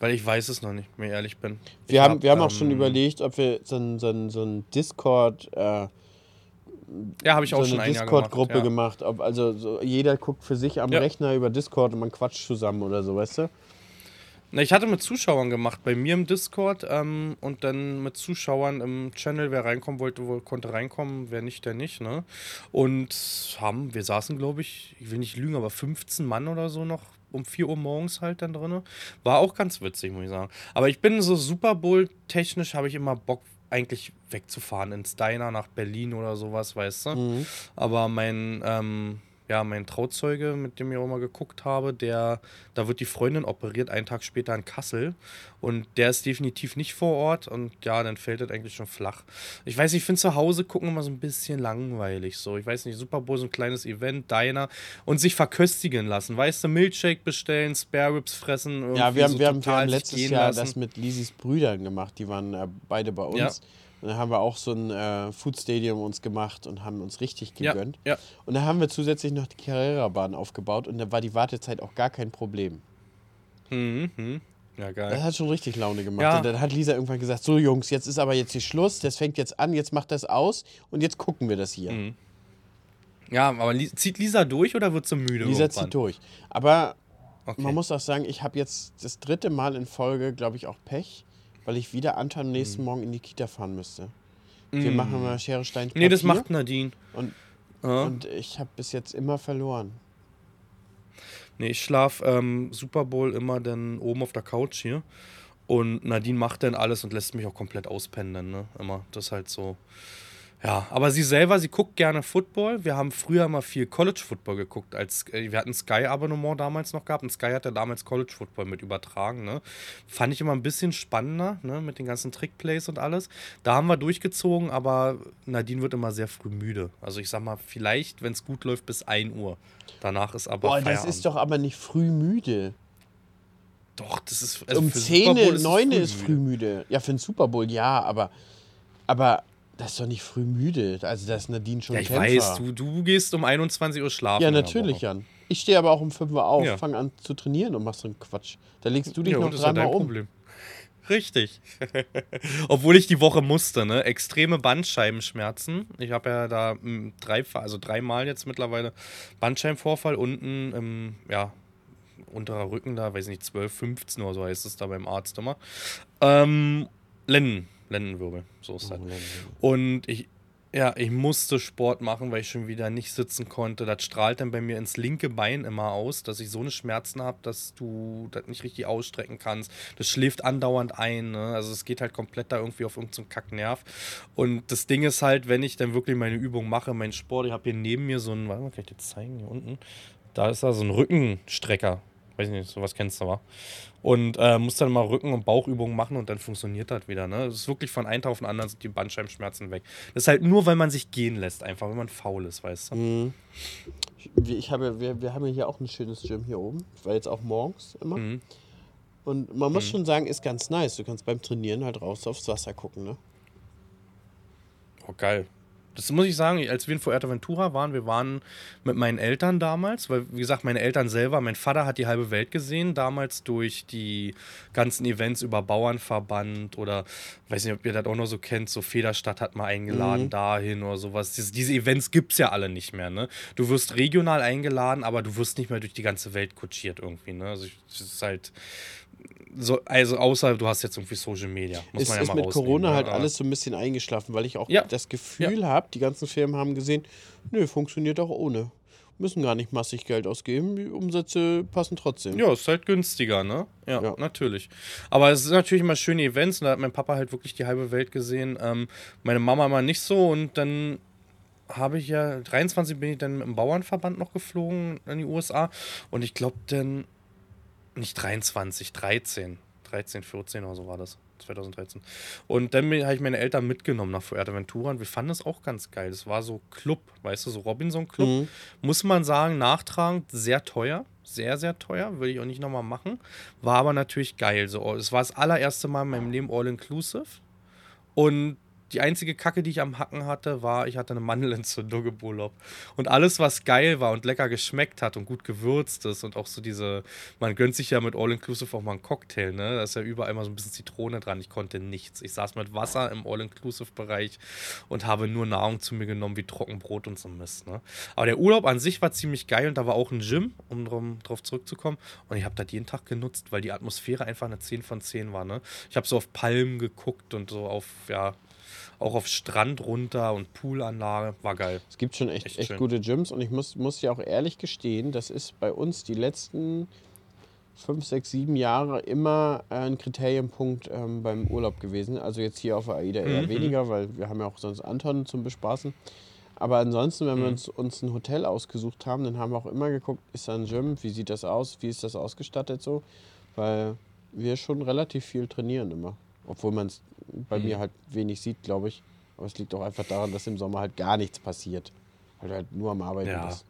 Weil ich weiß es noch nicht, wenn ich ehrlich bin. Wir Ich haben, hab, wir haben auch schon ähm, überlegt, ob wir so ein, so ein, so ein Discord, äh, Ja, habe ich auch so schon eine Discord-Gruppe gemacht. gemacht. Ob, also so, jeder guckt für sich am Ja. Rechner über Discord und man quatscht zusammen oder so, weißt du? Na, ich hatte mit Zuschauern gemacht, bei mir im Discord ähm, und dann mit Zuschauern im Channel, wer reinkommen wollte, wo, konnte reinkommen, wer nicht, der nicht, ne? Und haben, wir saßen, glaube ich, ich will nicht lügen, aber 15 Mann oder so noch um 4 Uhr morgens halt dann drin. War auch ganz witzig, muss ich sagen. Aber ich bin so Super Bowl-technisch, habe ich immer Bock, eigentlich wegzufahren ins Diner nach Berlin oder sowas, weißt du? Mhm. Aber mein, ähm, ja, mein Trauzeuge, mit dem ich auch mal geguckt habe, der, da wird die Freundin operiert, einen Tag später in Kassel. Und der ist definitiv nicht vor Ort. Und ja, dann fällt das eigentlich schon flach. Ich weiß nicht, ich finde zu Hause gucken immer so ein bisschen langweilig. So, ich weiß nicht, Super Bowl, so ein kleines Event, Diner und sich verköstigen lassen. Weißt du, Milkshake bestellen, Spare Ribs fressen. Ja, wir haben, so wir haben, wir haben letztes Jahr lassen. das mit Lisis Brüdern gemacht. Die waren äh, beide bei uns. Ja. Und dann haben wir auch so ein äh, Food Stadium uns gemacht und haben uns richtig Ja, gegönnt. ja. Und dann haben wir zusätzlich noch die Carrera-Bahn aufgebaut und da war die Wartezeit auch gar kein Problem. Mhm, mhm. Ja, Das geil. hat schon richtig Laune gemacht. Ja. Und dann hat Lisa irgendwann gesagt: So, Jungs, jetzt ist aber jetzt hier Schluss, das fängt jetzt an, jetzt macht das aus und jetzt gucken wir das hier. Mhm. Ja, aber zieht Lisa durch oder wird sie müde? Lisa irgendwann? zieht durch. Aber Okay. man muss auch sagen, ich habe jetzt das dritte Mal in Folge, glaube ich, auch Pech, weil ich wieder Anton am nächsten Morgen in die Kita fahren müsste. Wir Mhm. machen mal Schere, Stein, Nee, das Papier. macht Nadine. Und, Ja. und ich habe bis jetzt immer verloren. Nee, ich schlaf ähm, Super Bowl immer dann oben auf der Couch hier. Und Nadine macht dann alles und lässt mich auch komplett auspendeln, ne? Immer. Das ist halt so. Ja, aber sie selber, sie guckt gerne Football. Wir haben früher immer viel College Football geguckt. Als, äh, wir hatten Sky-Abonnement damals noch gehabt und Sky hat ja damals College Football mit übertragen. Ne? Fand ich immer ein bisschen spannender, ne? mit den ganzen Trickplays und alles. Da haben wir durchgezogen, aber Nadine wird immer sehr früh müde. Also ich sag mal, vielleicht, wenn es gut läuft, bis 1 Uhr. Danach ist aber Boah, das Feierabend. ist doch aber nicht früh müde. Doch, das ist. um Super Bowl 10, es 9 ist früh früh müde. Ja, für den Super Bowl ja, aber, aber das ist doch nicht früh müde. Also da ist Nadine schon Ja, ich Kämpfer. weiß, du, du gehst um 21 Uhr schlafen. Ja, natürlich. Jan. Ich stehe aber auch um 5 Uhr auf, Ja. fange an zu trainieren und machst so einen Quatsch. Da legst du dich Ja, noch dreimal dein um. Problem. Richtig. Obwohl ich die Woche musste, ne? Extreme Bandscheibenschmerzen. Ich habe ja da m, drei, also dreimal jetzt mittlerweile Bandscheibenvorfall unten im, ja, unterer Rücken da, weiß nicht, 12, 15 oder so heißt es da beim Arzt immer. Ähm, Lenden, Lendenwirbel, so ist das. Und ich, Ja, ich musste Sport machen, weil ich schon wieder nicht sitzen konnte. Das strahlt dann bei mir ins linke Bein immer aus, dass ich so eine Schmerzen habe, dass du das nicht richtig ausstrecken kannst. Das schläft andauernd ein. Ne? Also es geht halt komplett da irgendwie auf irgendeinen Kacknerv. Und das Ding ist halt, wenn ich dann wirklich meine Übung mache, meinen Sport, ich habe hier neben mir so einen, warte mal, kann ich dir zeigen, hier unten. Da ist da so ein Rückenstrecker weiß nicht, sowas kennst du aber. Und äh, musst dann mal Rücken- und Bauchübungen machen und dann funktioniert das wieder. Ne? Das ist wirklich von einem Tag auf den anderen sind die Bandscheibenschmerzen weg. Das ist halt nur, weil man sich gehen lässt, einfach, wenn man faul ist, weißt du. Mhm. Ich, ich habe, wir, wir haben ja hier auch ein schönes Gym hier oben, weil jetzt auch morgens immer. Mhm. Und man muss Mhm. schon sagen, ist ganz nice. Du kannst beim Trainieren halt raus aufs Wasser gucken, ne? Oh, geil. Das muss ich sagen, als wir in Fuerteventura waren, wir waren mit meinen Eltern damals, weil, wie gesagt, meine Eltern selber, mein Vater hat die halbe Welt gesehen, damals durch die ganzen Events über Bauernverband oder, weiß nicht, ob ihr das auch noch so kennt, so Federstadt hat mal eingeladen Mhm. dahin oder sowas. Diese, Events gibt es ja alle nicht mehr, ne? Du wirst regional eingeladen, aber du wirst nicht mehr durch die ganze Welt kutschiert irgendwie, ne? Also, es ist halt. So, also außer du hast jetzt irgendwie Social Media. Muss Es man ja ist mal mit Corona ne? halt Aber- alles so ein bisschen eingeschlafen, weil ich auch Ja. das Gefühl habe, die ganzen Firmen haben gesehen, nö, funktioniert auch ohne. Müssen gar nicht massig Geld ausgeben, die Umsätze passen trotzdem. Ja, ist halt günstiger, ne? Ja, Ja. natürlich. Aber es sind natürlich immer schöne Events und da hat mein Papa halt wirklich die halbe Welt gesehen. Ähm, meine Mama mal nicht so und dann habe ich ja, 23 bin ich dann mit dem Bauernverband noch geflogen in die USA und ich glaube dann, nicht 23, 13. 13, 14 oder so war das. 2013. Und dann habe ich meine Eltern mitgenommen nach Fuerteventura und wir fanden es auch ganz geil. Das war so Club, weißt du, so Robinson-Club Mhm. muss man sagen, nachtragend sehr teuer. Sehr, sehr teuer. Würde ich auch nicht nochmal machen. War aber natürlich geil. So, es war das allererste Mal in meinem Leben All-Inclusive. Und die einzige Kacke, die ich am Hacken hatte, war, ich hatte eine Mandelentzündung im Urlaub. Und alles, was geil war und lecker geschmeckt hat und gut gewürzt ist und auch so diese, man gönnt sich ja mit All-Inclusive auch mal einen Cocktail, ne? Da ist ja überall mal so ein bisschen Zitrone dran. Ich konnte nichts. Ich saß mit Wasser im All-Inclusive-Bereich und habe nur Nahrung zu mir genommen, wie Trockenbrot und so Mist, ne? Aber der Urlaub an sich war ziemlich geil und da war auch ein Gym, um drauf zurückzukommen. Und ich habe das jeden Tag genutzt, weil die Atmosphäre einfach eine 10 von 10 war, ne? Ich habe so auf Palmen geguckt und so auf, ja, auch auf Strand runter und Poolanlage. War geil. Es gibt schon echt, Echt echt, gute Gyms und ich muss, muss ja auch ehrlich gestehen, das ist bei uns die letzten fünf, sechs, sieben Jahre immer ein Kriterienpunkt ähm, beim Urlaub gewesen. Also jetzt hier auf der AIDA eher Mhm. weniger, weil wir haben ja auch sonst Anton zum Bespaßen. Aber ansonsten, wenn wir Mhm. uns, uns ein Hotel ausgesucht haben, dann haben wir auch immer geguckt, ist da ein Gym, wie sieht das aus, wie ist das ausgestattet so, weil wir schon relativ viel trainieren immer. Obwohl man es bei Mhm. mir halt wenig sieht, glaube ich. Aber es liegt auch einfach daran, dass im Sommer halt gar nichts passiert. Weil du halt nur am Arbeiten Ja. bist.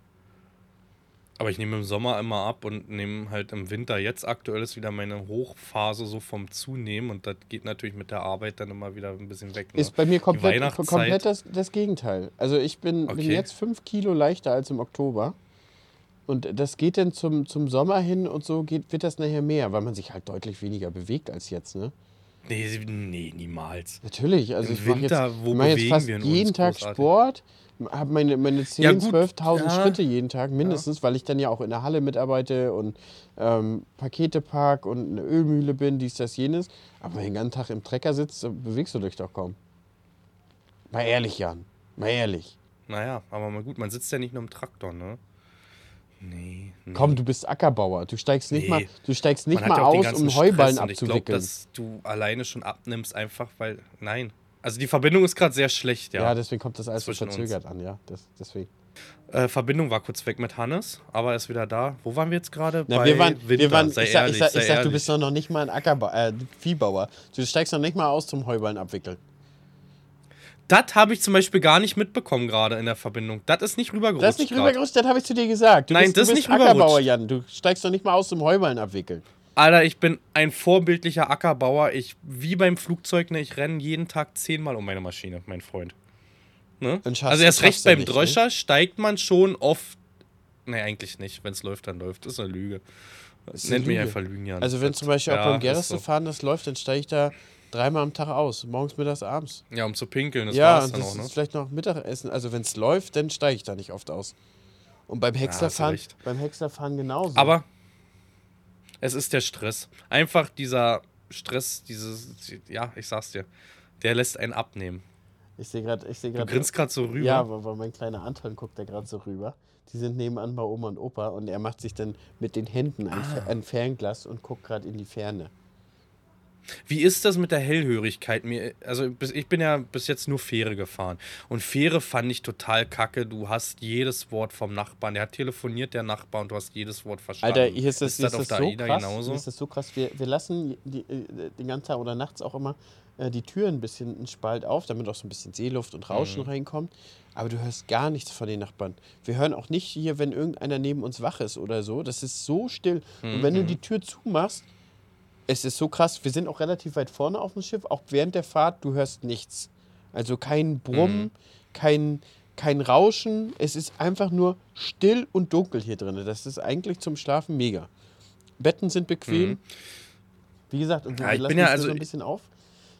Aber ich nehme im Sommer immer ab und nehme halt im Winter. Jetzt aktuell ist wieder meine Hochphase so vom Zunehmen und das geht natürlich mit der Arbeit dann immer wieder ein bisschen weg. Ne? Ist bei mir komplett, komplett das, das Gegenteil. Also ich bin, bin Okay. jetzt fünf Kilo leichter als im Oktober. Und das geht dann zum, zum Sommer hin und so geht, wird das nachher mehr, weil man sich halt deutlich weniger bewegt als jetzt, ne? Nee, nee, niemals. Natürlich, also ich mache jetzt, Winter, wo ich mach jetzt fast jeden Tag großartig? Sport, habe meine, meine 10.000, Ja, gut, 12.000 ja. Schritte jeden Tag mindestens, weil ich dann ja auch in der Halle mitarbeite und ähm, Pakete pack und eine Ölmühle bin, dies, das, jenes. Aber wenn du den ganzen Tag im Trecker sitzt, dann bewegst du dich doch kaum. Mal ehrlich, Jan. Mal ehrlich. Naja, aber mal gut, man sitzt ja nicht nur im Traktor, ne? Nee. nee. Komm, du bist Ackerbauer. Du steigst nicht Nee. mal, du steigst nicht mal ja aus, um Heuballen Stress und Ich glaube, abzuwickeln. dass du alleine schon abnimmst, einfach weil. Nein. Also die Verbindung ist gerade sehr schlecht, ja. ja. deswegen kommt das alles so Zwischen uns. verzögert an, ja. Das, deswegen. Äh, Verbindung war kurz weg mit Hannes, aber er ist wieder da. Wo waren wir jetzt gerade? Wir waren, Winter. wir waren sei ich sag, ehrlich, ich sag, ich sag du bist doch noch nicht mal ein Ackerbauer, äh, Viehbauer. Du steigst noch nicht mal aus zum Heuballen abwickeln. Das habe ich zum Beispiel gar nicht mitbekommen gerade in der Verbindung. Das ist nicht rübergerutscht. Das ist nicht rübergerutscht, das habe ich zu dir gesagt. Du Nein, bist, das ist nicht rübergerutscht. Ackerbauer, Jan. Du steigst doch nicht mal aus zum Heuballen abwickeln. Alter, ich bin ein vorbildlicher Ackerbauer. Ich, wie beim Flugzeug, ne, ich renne jeden Tag zehnmal um meine Maschine, mein Freund. Ne? Also erst recht beim nicht, ne? Dröscher steigt man schon oft. Ne, eigentlich nicht. Wenn es läuft, dann läuft. Das ist eine Lüge. eine Nennt mich Lüge. einfach Lügen, Jan. Also wenn Das- zum Beispiel auch ja, beim ist Gerste so. fahren das läuft, dann steige ich da dreimal am Tag aus. Morgens, mittags, abends. Ja, um zu pinkeln, das ja, war's und dann das auch, ne? ist vielleicht noch Mittagessen. Also wenn es läuft, dann steige ich da nicht oft aus. Und beim du Häckslerfahren, recht. beim Häckslerfahren genauso. Aber es ist der Stress. Einfach dieser Stress, dieses, ja, ich sag's dir, der lässt einen abnehmen. Ich sehe gerade, ich sehe Du gerade. grinst gerade so rüber. Ja, weil, mein kleiner Anton guckt da gerade so rüber. Die sind nebenan bei Oma und Opa und er macht sich dann mit den Händen ein, Ah. Fer- ein Fernglas und guckt gerade in die Ferne. Wie ist das mit der Hellhörigkeit? Mir, also ich bin ja bis jetzt nur Fähre gefahren. Und Fähre fand ich total kacke. Du hast jedes Wort vom Nachbarn. Der hat telefoniert, der Nachbar, und du hast jedes Wort verstanden. Alter, hier ist das, ist das ist das so krass. genauso? Ist das so krass. Wir, wir lassen die, äh, den ganzen Tag oder nachts auch immer äh, die Türen ein bisschen einen Spalt auf, damit auch so ein bisschen Seeluft und Rauschen Mhm. reinkommt. Aber du hörst gar nichts von den Nachbarn. Wir hören auch nicht hier, wenn irgendeiner neben uns wach ist oder so. Das ist so still. Und wenn du Mhm. die Tür zumachst, es ist so krass. Wir sind auch relativ weit vorne auf dem Schiff. Auch während der Fahrt, du hörst nichts. Also kein Brummen, Mhm. kein, kein Rauschen. Es ist einfach nur still und dunkel hier drin. Das ist eigentlich zum Schlafen mega. Betten sind bequem. Wie gesagt, und wir Mhm. Ja, ich lassen bin ja also- so ein bisschen auf.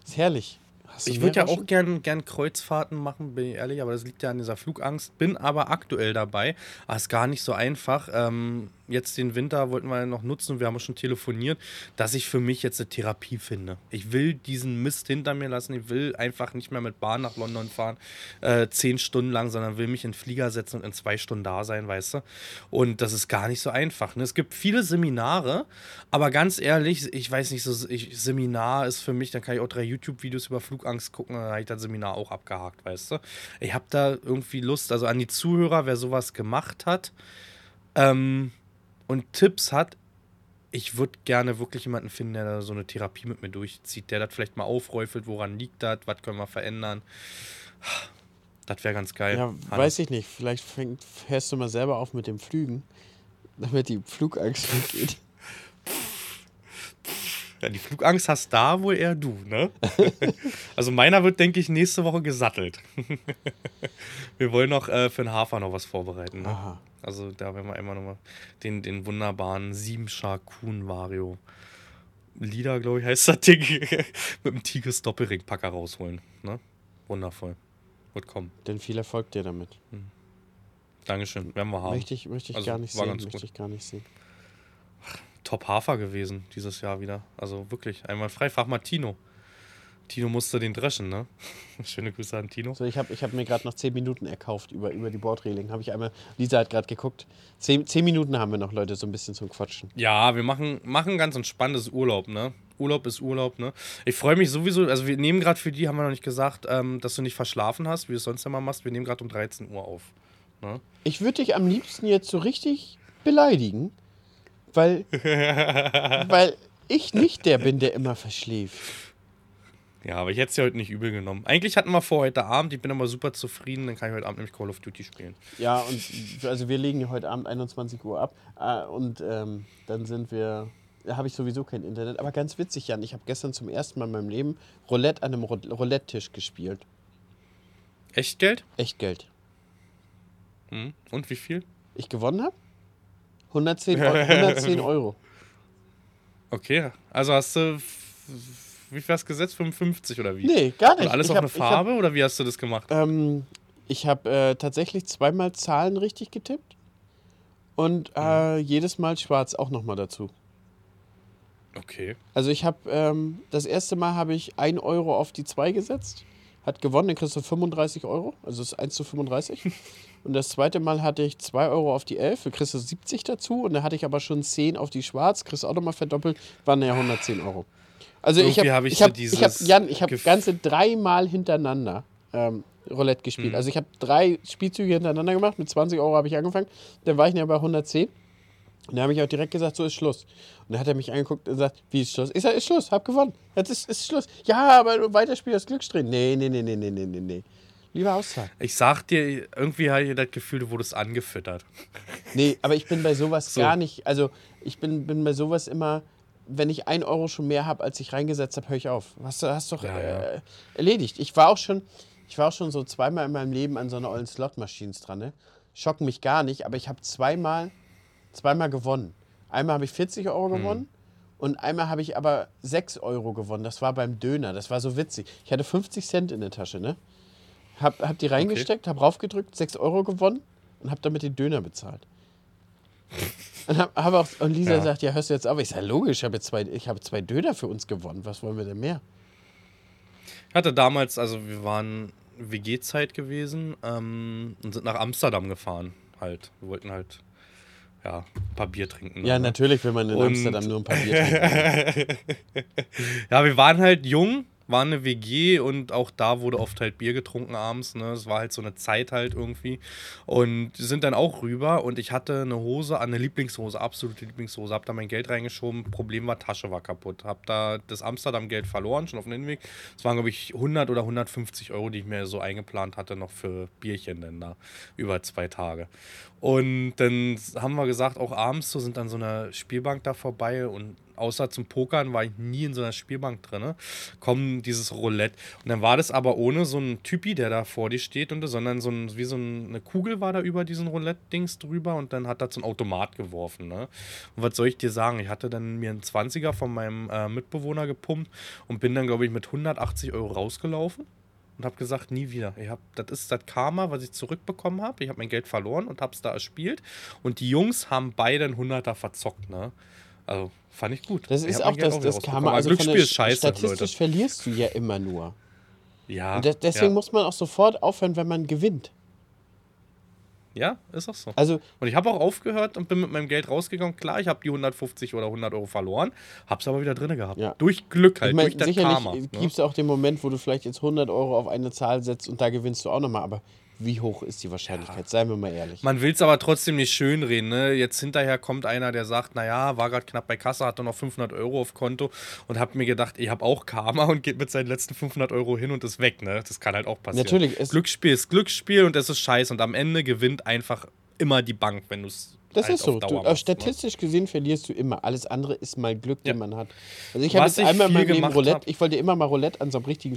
Ist herrlich. Ich würde ja Rauschen? auch gern, gern Kreuzfahrten machen, bin ich ehrlich, aber das liegt ja an dieser Flugangst. Bin aber aktuell dabei. Aber ist gar nicht so einfach. Ähm, jetzt den Winter wollten wir noch nutzen, wir haben schon telefoniert, dass ich für mich jetzt eine Therapie finde. Ich will diesen Mist hinter mir lassen. Ich will einfach nicht mehr mit Bahn nach London fahren, äh, zehn Stunden lang, sondern will mich in den Flieger setzen und in zwei Stunden da sein, weißt du? Und das ist gar nicht so einfach. Ne? Es gibt viele Seminare, aber ganz ehrlich, ich weiß nicht, so ich, Seminar ist für mich, dann kann ich auch drei YouTube-Videos über Flugangst gucken, dann habe ich das Seminar auch abgehakt, weißt du? Ich habe da irgendwie Lust, also an die Zuhörer, wer sowas gemacht hat ähm, und Tipps hat, ich würde gerne wirklich jemanden finden, der da so eine Therapie mit mir durchzieht, der das vielleicht mal aufräufelt, woran liegt das, was können wir verändern. Das wäre ganz geil. Ja, Hannes. weiß ich nicht. Vielleicht fängt, hörst du mal selber auf mit dem Flügen, damit die Flugangst weggeht. Ja, die Flugangst hast da wohl eher du, ne? also meiner wird, denke ich, nächste Woche gesattelt. wir wollen noch äh, für den Hafer noch was vorbereiten. Ne? Aha. Also da werden wir einmal nochmal den, den wunderbaren Siebenschar Kuhn Vario Lieder, glaube ich, heißt das Ding, mit dem Tigris Doppelringpacker rausholen. Ne? Wundervoll. Wird kommen. Denn viel Erfolg dir damit. Dankeschön. Werden wir haben. Möchte ich, möchte ich Also, gar nicht sehen. Möchte gut. ich gar nicht sehen. Top Hafer gewesen dieses Jahr wieder. Also wirklich, einmal frei. Frag mal Tino. Tino musste den dreschen, ne? Schöne Grüße an Tino. So, ich habe ich hab mir gerade noch 10 Minuten erkauft über, über die Bordreling. Habe ich einmal, Lisa hat gerade geguckt. 10, 10 Minuten haben wir noch, Leute, so ein bisschen zum Quatschen. Ja, wir machen, machen ganz entspanntes Urlaub, ne? Urlaub ist Urlaub, ne? Ich freue mich sowieso, also wir nehmen gerade für die, haben wir noch nicht gesagt, ähm, dass du nicht verschlafen hast, wie du es sonst immer machst. Wir nehmen gerade um 13 Uhr auf. Ne? Ich würde dich am liebsten jetzt so richtig beleidigen, weil, weil ich nicht der bin, der immer verschläft. Ja, aber ich hätte es ja heute nicht übel genommen. Eigentlich hatten wir vor heute Abend, ich bin aber super zufrieden, dann kann ich heute Abend nämlich Call of Duty spielen. Ja, und also wir legen ja heute Abend 21 Uhr ab äh, und ähm, dann sind wir, da habe ich sowieso kein Internet. Aber ganz witzig, Jan, ich habe gestern zum ersten Mal in meinem Leben Roulette an einem Roul- Roulette-Tisch gespielt. Echtgeld? Echt Geld. Hm. Und wie viel? Ich gewonnen habe? 110, Eu 110 Euro. Okay, also hast du, wie viel hast du gesetzt? 55 oder wie? Nee, gar nicht. Und alles ich auf hab, eine Farbe oder wie hast du das gemacht? Ich habe ähm, ich hab, äh, tatsächlich zweimal Zahlen richtig getippt und äh, jedes Mal schwarz auch nochmal dazu. Okay. Also ich habe, ähm, das erste Mal habe ich 1 Euro auf die 2 gesetzt, hat gewonnen, dann kriegst du 35 Euro, also ist 1 zu 35. und das zweite Mal hatte ich 2 Euro auf die 11, dann kriegst du 70 dazu und dann hatte ich aber schon 10 auf die Schwarz, kriegst du auch nochmal verdoppelt, waren ja 110 Euro. Also ich habe, hab ich ich so habe, ich dieses Jan, ich habe ganze dreimal hintereinander ähm, Roulette gespielt. Mhm. Also ich habe drei Spielzüge hintereinander gemacht, mit 20 Euro habe ich angefangen, dann war ich ja bei 110. Und da habe ich auch direkt gesagt, so ist Schluss. Und dann hat er mich angeguckt und gesagt, wie ist Schluss? Ich sage, ist Schluss, hab gewonnen. Jetzt ist, ist Schluss. Ja, aber du weiterspielst das Glückssträhnen. Nee, nee, nee, nee, nee, nee, nee, nee. Lieber auszahlen. Ich sag dir, irgendwie habe ich das Gefühl, du wurdest angefüttert. Nee, aber ich bin bei sowas So. gar nicht, also ich bin, bin bei sowas immer, wenn ich ein Euro schon mehr habe, als ich reingesetzt habe, höre ich auf. Hast du hast doch Ja, ja. Äh, erledigt. Ich war auch schon, ich war auch schon so zweimal in meinem Leben an so einer ollen Slot-Maschines dran, ne? Schocken mich gar nicht, aber ich habe zweimal, zweimal gewonnen. Einmal habe ich 40 Euro gewonnen und einmal habe ich aber 6 Euro gewonnen. Das war beim Döner. Das war so witzig. Ich hatte 50 Cent in der Tasche, ne? Hab, hab die reingesteckt, hab raufgedrückt, 6 Euro gewonnen und hab damit den Döner bezahlt. Und, hab, hab auch, und Lisa Ja. sagt, ja, hörst du jetzt auf? Ich sage, logisch, ich habe zwei, ich habe zwei Döner für uns gewonnen. Was wollen wir denn mehr? Ich hatte damals, also wir waren WG-Zeit gewesen ähm, und sind nach Amsterdam gefahren. Halt. Wir wollten halt ja, ein paar Bier trinken. Ja, ne? natürlich will man in Und- Amsterdam nur ein paar Bier trinken. ja, wir waren halt jung, waren eine WG und auch da wurde oft halt Bier getrunken abends. Ne? Es war halt so eine Zeit halt irgendwie. Und sind dann auch rüber und ich hatte eine Hose eine Lieblingshose, absolute Lieblingshose. Hab da mein Geld reingeschoben. Problem war, Tasche war kaputt. Hab da das Amsterdam-Geld verloren, schon auf dem Hinweg. Es waren, glaube ich, 100 oder 150 Euro, die ich mir so eingeplant hatte, noch für Bierchen denn da über zwei Tage. Und dann haben wir gesagt, auch abends so sind dann so einer Spielbank da vorbei und außer zum Pokern war ich nie in so einer Spielbank drin. Kommen dieses Roulette. Und dann war das aber ohne so einen Typi, der da vor dir steht, und, sondern so ein, wie so ein- eine Kugel war da über diesen Roulette-Dings drüber und dann hat er zum Automat geworfen. Ne? Und was soll ich dir sagen? Ich hatte dann mir einen 20er von meinem äh, Mitbewohner gepumpt und bin dann, glaube ich, mit 180 Euro rausgelaufen und habe gesagt, nie wieder. Ich hab, das ist das Karma, was ich zurückbekommen habe. Ich habe mein Geld verloren und habe es da erspielt. Und die Jungs haben beide einen Hunderter verzockt. Ne? Also fand ich gut. Das Ich ist auch mein das, wieder das. Karma. Also Glücksspiel ist scheiße, statistisch Leute. verlierst du ja immer nur. Ja, Und de deswegen ja. muss man auch sofort aufhören, wenn man gewinnt. ja, ist auch so. Also Und ich habe auch aufgehört und bin mit meinem Geld rausgegangen. Klar, ich habe die 150 oder 100 Euro verloren, habe es aber wieder drin gehabt. Ja. Durch Glück halt, ich meine, durch das sicherlich Karma. ne? gibt es auch den Moment, wo du vielleicht jetzt 100 Euro auf eine Zahl setzt und da gewinnst du auch nochmal. Aber wie hoch ist die Wahrscheinlichkeit? Seien wir mal ehrlich. Man will es aber trotzdem nicht schönreden. Ne? Jetzt hinterher kommt einer, der sagt, naja, war gerade knapp bei Kasse, hatte noch 500 Euro auf Konto und hab mir gedacht, ich habe auch Karma und geht mit seinen letzten 500 Euro hin und ist weg. Ne? Das kann halt auch passieren. Natürlich, es- Glücksspiel ist Glücksspiel und es ist scheiße und am Ende gewinnt einfach immer die Bank, wenn du's Das halt ist so. Du, Dauer äh, machst, ne? statistisch gesehen verlierst du immer. Alles andere ist mal Glück, Ja. den man hat. Also ich habe jetzt einmal in viel meinem Leben gemacht Roulette. hab- Ich wollte immer mal Roulette an so einem richtigen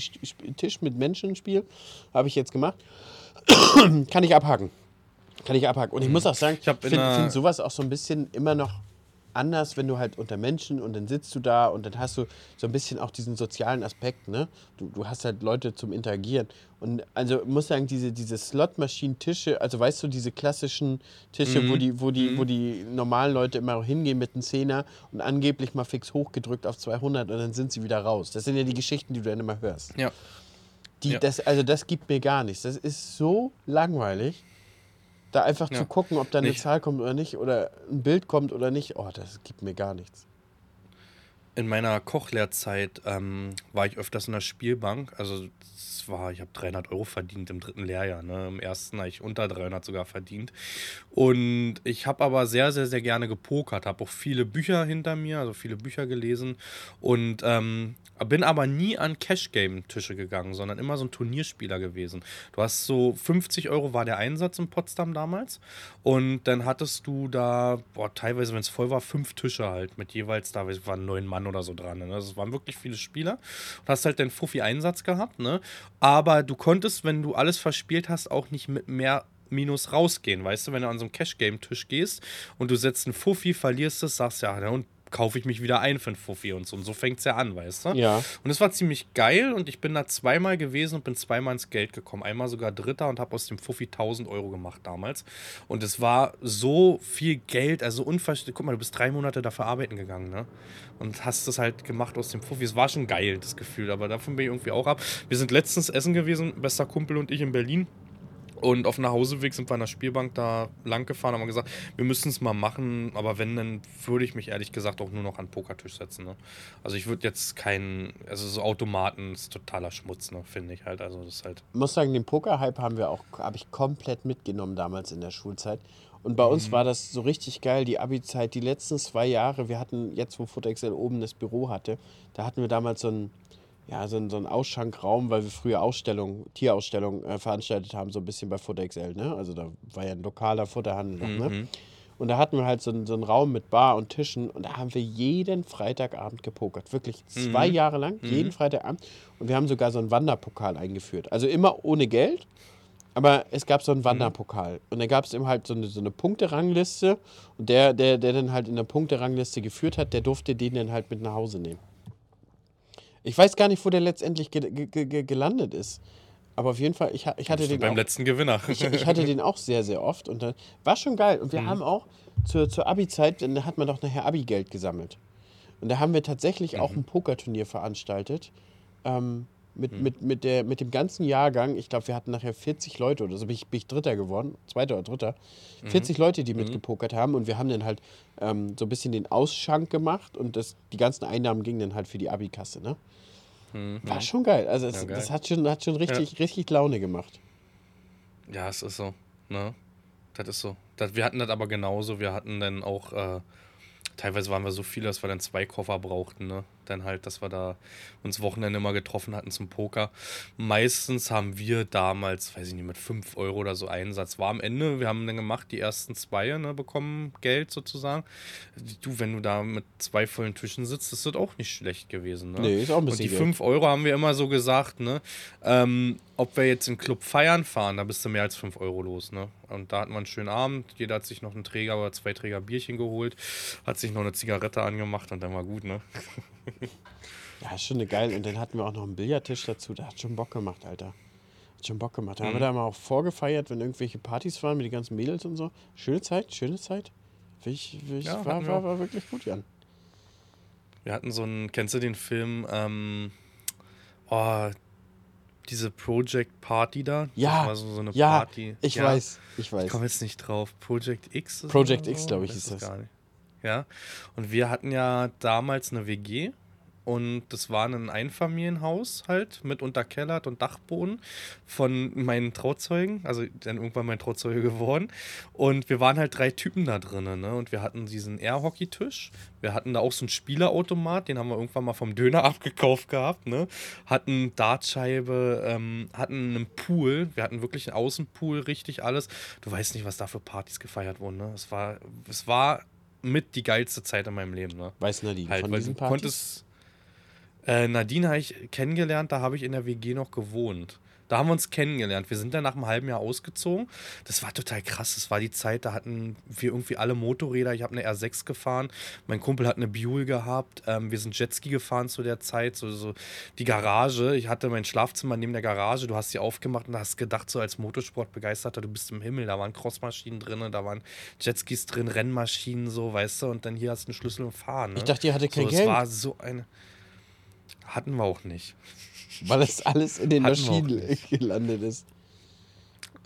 Tisch mit Menschen spielen. Habe ich jetzt gemacht. Kann ich abhaken. Kann ich abhaken. Und ich muss auch sagen, Ich finde find sowas auch so ein bisschen immer noch anders, wenn du halt unter Menschen und dann sitzt du da und dann hast du so ein bisschen auch diesen sozialen Aspekt, ne? Du, du hast halt Leute zum Interagieren. Und also ich muss sagen, diese, diese Slot-Maschinen-Tische, also weißt du, diese klassischen Tische, wo, die, wo, die, wo die normalen Leute immer hingehen mit einem Zehner und angeblich mal fix hochgedrückt auf 200 und dann sind sie wieder raus. Das sind ja die Geschichten, die du dann immer hörst. Ja. Die, Ja. das, also das gibt mir gar nichts. Das ist so langweilig, da einfach Ja. zu gucken, ob da eine Nicht- Zahl kommt oder nicht oder ein Bild kommt oder nicht. Oh, das gibt mir gar nichts. In meiner Kochlehrzeit ähm, war ich öfters in der Spielbank. Also war, ich habe 300 Euro verdient im dritten Lehrjahr. Ne? Im ersten habe ich unter 300 sogar verdient. Und ich habe aber sehr, sehr, sehr gerne gepokert. Habe auch viele Bücher hinter mir, also viele Bücher gelesen. Und ähm, bin aber nie an Cash-Game-Tische gegangen, sondern immer so ein Turnierspieler gewesen. Du hast so 50 Euro war der Einsatz in Potsdam damals. Und dann hattest du da, boah, teilweise, wenn es voll war, fünf Tische halt mit jeweils, da waren neun Mann oder so dran. Ne? Das waren wirklich viele Spieler. Du hast halt den Fuffi-Einsatz gehabt, ne? Aber du konntest, wenn du alles verspielt hast, auch nicht mit mehr Minus rausgehen, weißt du, wenn du an so einen Cash-Game-Tisch gehst und du setzt einen Fuffi, verlierst es, sagst ja, und kaufe ich mich wieder ein für einen Fuffi und so. Und so fängt es ja an, weißt du? Ja. Und es war ziemlich geil und ich bin da zweimal gewesen und bin zweimal ins Geld gekommen. Einmal sogar Dritter und habe aus dem Fuffi 1000 Euro gemacht damals. Und es war so viel Geld, also unverständlich. Guck mal, du bist drei Monate dafür arbeiten gegangen, ne? Und hast das halt gemacht aus dem Fuffi. Es war schon geil, das Gefühl, aber davon bin ich irgendwie auch ab. Wir sind letztens essen gewesen, bester Kumpel und ich in Berlin. Und auf dem Nachhauseweg sind wir an der Spielbank da lang gefahren, haben gesagt, wir müssen es mal machen, aber wenn, dann würde ich mich ehrlich gesagt auch nur noch an den Pokertisch setzen. Ne? Also ich würde jetzt keinen, also so Automaten ist totaler Schmutz, ne, finde ich halt. Also das halt. muss sagen, den Poker-Hype haben wir auch, habe ich komplett mitgenommen damals in der Schulzeit. Und bei uns war das so richtig geil, die Abi-Zeit, die letzten zwei Jahre. Wir hatten, jetzt wo FootXL oben das Büro hatte, da hatten wir damals so einen, ja, so einen, so einen Ausschankraum, weil wir früher Ausstellungen, Tierausstellungen äh, veranstaltet haben, so ein bisschen bei FootXL. Ne? Also da war ja ein lokaler Futterhandel noch. Ne? Und da hatten wir halt so einen, so einen Raum mit Bar und Tischen und da haben wir jeden Freitagabend gepokert. Wirklich zwei Jahre lang, jeden Freitagabend. Und wir haben sogar so einen Wanderpokal eingeführt. Also immer ohne Geld, aber es gab so einen Wanderpokal. Und da gab es eben halt so eine, so eine Punkterangliste. Und der, der, der dann halt in der Punkterangliste geführt hat, der durfte den dann halt mit nach Hause nehmen. Ich weiß gar nicht, wo der letztendlich ge ge ge gelandet ist. Aber auf jeden Fall, ich, ich hatte den beim auch, letzten Gewinner. ich, ich hatte den auch sehr, sehr oft. Und dann war schon geil. Und wir haben auch zur, zur Abi-Zeit, dann hat man doch nachher Abi-Geld gesammelt. Und da haben wir tatsächlich auch ein Pokerturnier veranstaltet. Ähm, mit, Mhm. mit, mit, der, mit dem ganzen Jahrgang, ich glaube, wir hatten nachher 40 Leute oder so, bin ich, bin ich Dritter geworden, Zweiter oder Dritter. Mhm. 40 Leute, die mitgepokert haben und wir haben dann halt ähm, so ein bisschen den Ausschank gemacht und das, die ganzen Einnahmen gingen dann halt für die Abikasse, ne? War schon geil. Also es, Mhm. Ja, geil. das hat schon, hat schon richtig, richtig Laune gemacht. Ja, es ist so, ne? Das ist so. Das, wir hatten das aber genauso. Wir hatten dann auch, äh, teilweise waren wir so viele, dass wir dann zwei Koffer brauchten, ne? Dann halt, dass wir da uns Wochenende immer getroffen hatten zum Poker. Meistens haben wir damals, weiß ich nicht, mit 5 Euro oder so Einsatz. War am Ende, wir haben dann gemacht, die ersten zwei, ne, bekommen Geld sozusagen. Du, wenn du da mit zwei vollen Tischen sitzt, ist das auch nicht schlecht gewesen, ne? Nee, ist auch ein Und bisschen die Geld. 5 Euro haben wir immer so gesagt, ne? Ähm, ob wir jetzt in den Club feiern fahren, da bist du mehr als 5 Euro los, ne? Und da hatten wir einen schönen Abend. Jeder hat sich noch einen Träger oder zwei Träger Bierchen geholt, hat sich noch eine Zigarette angemacht und dann war gut, ne? Ja, ist schon eine geile. Und dann hatten wir auch noch einen Billardtisch dazu. Der hat schon Bock gemacht, Alter. Hat schon Bock gemacht. Da Mhm. haben wir da mal auch vorgefeiert, wenn irgendwelche Partys waren mit den ganzen Mädels und so. Schöne Zeit, schöne Zeit. Ich, ich, Ja, war, war, war wirklich gut, Jan. Wir hatten so einen, kennst du den Film, ähm, oh, diese Project Party da? Ja, Das war so, so eine ja, Party. ich Ja. weiß, ich Ich weiß. komme jetzt nicht drauf. Project X? ist Project X, so? glaub ich, ist das. Gar nicht. Ja. Und wir hatten ja damals eine WG und das war ein Einfamilienhaus halt mit unterkellert und Dachboden von meinen Trauzeugen, also dann irgendwann mein Trauzeuge geworden. Und wir waren halt drei Typen da drinnen, ne? Und wir hatten diesen Airhockey-Tisch, wir hatten da auch so einen Spielerautomat, den haben wir irgendwann mal vom Döner abgekauft gehabt, ne? Hatten Dartscheibe, ähm, hatten einen Pool, wir hatten wirklich einen Außenpool, richtig alles. Du weißt nicht, was da für Partys gefeiert wurden, ne? Es war, es war mit die geilste Zeit in meinem Leben, ne? Weiß Nadine Halt, von diesen du Partys? Äh, Nadine habe ich kennengelernt, da habe ich in der WG noch gewohnt. Da haben wir uns kennengelernt. Wir sind dann nach einem halben Jahr ausgezogen. Das war total krass. Das war die Zeit, da hatten wir irgendwie alle Motorräder. Ich habe eine R6 gefahren. Mein Kumpel hat eine Buell gehabt. Ähm, wir sind Jetski gefahren zu der Zeit. So, so die Garage. Ich hatte mein Schlafzimmer neben der Garage. Du hast sie aufgemacht und hast gedacht, so als Motorsportbegeisterter, du bist im Himmel. Da waren Crossmaschinen drin, da waren Jetskis drin, Rennmaschinen, so, weißt du. Und dann hier hast du einen Schlüssel und fahren. Ne? Ich dachte, ihr hattet kein so, Geld. Es war so eine. Hatten wir auch nicht. Weil das alles in den Hatten Maschinen gelandet ist.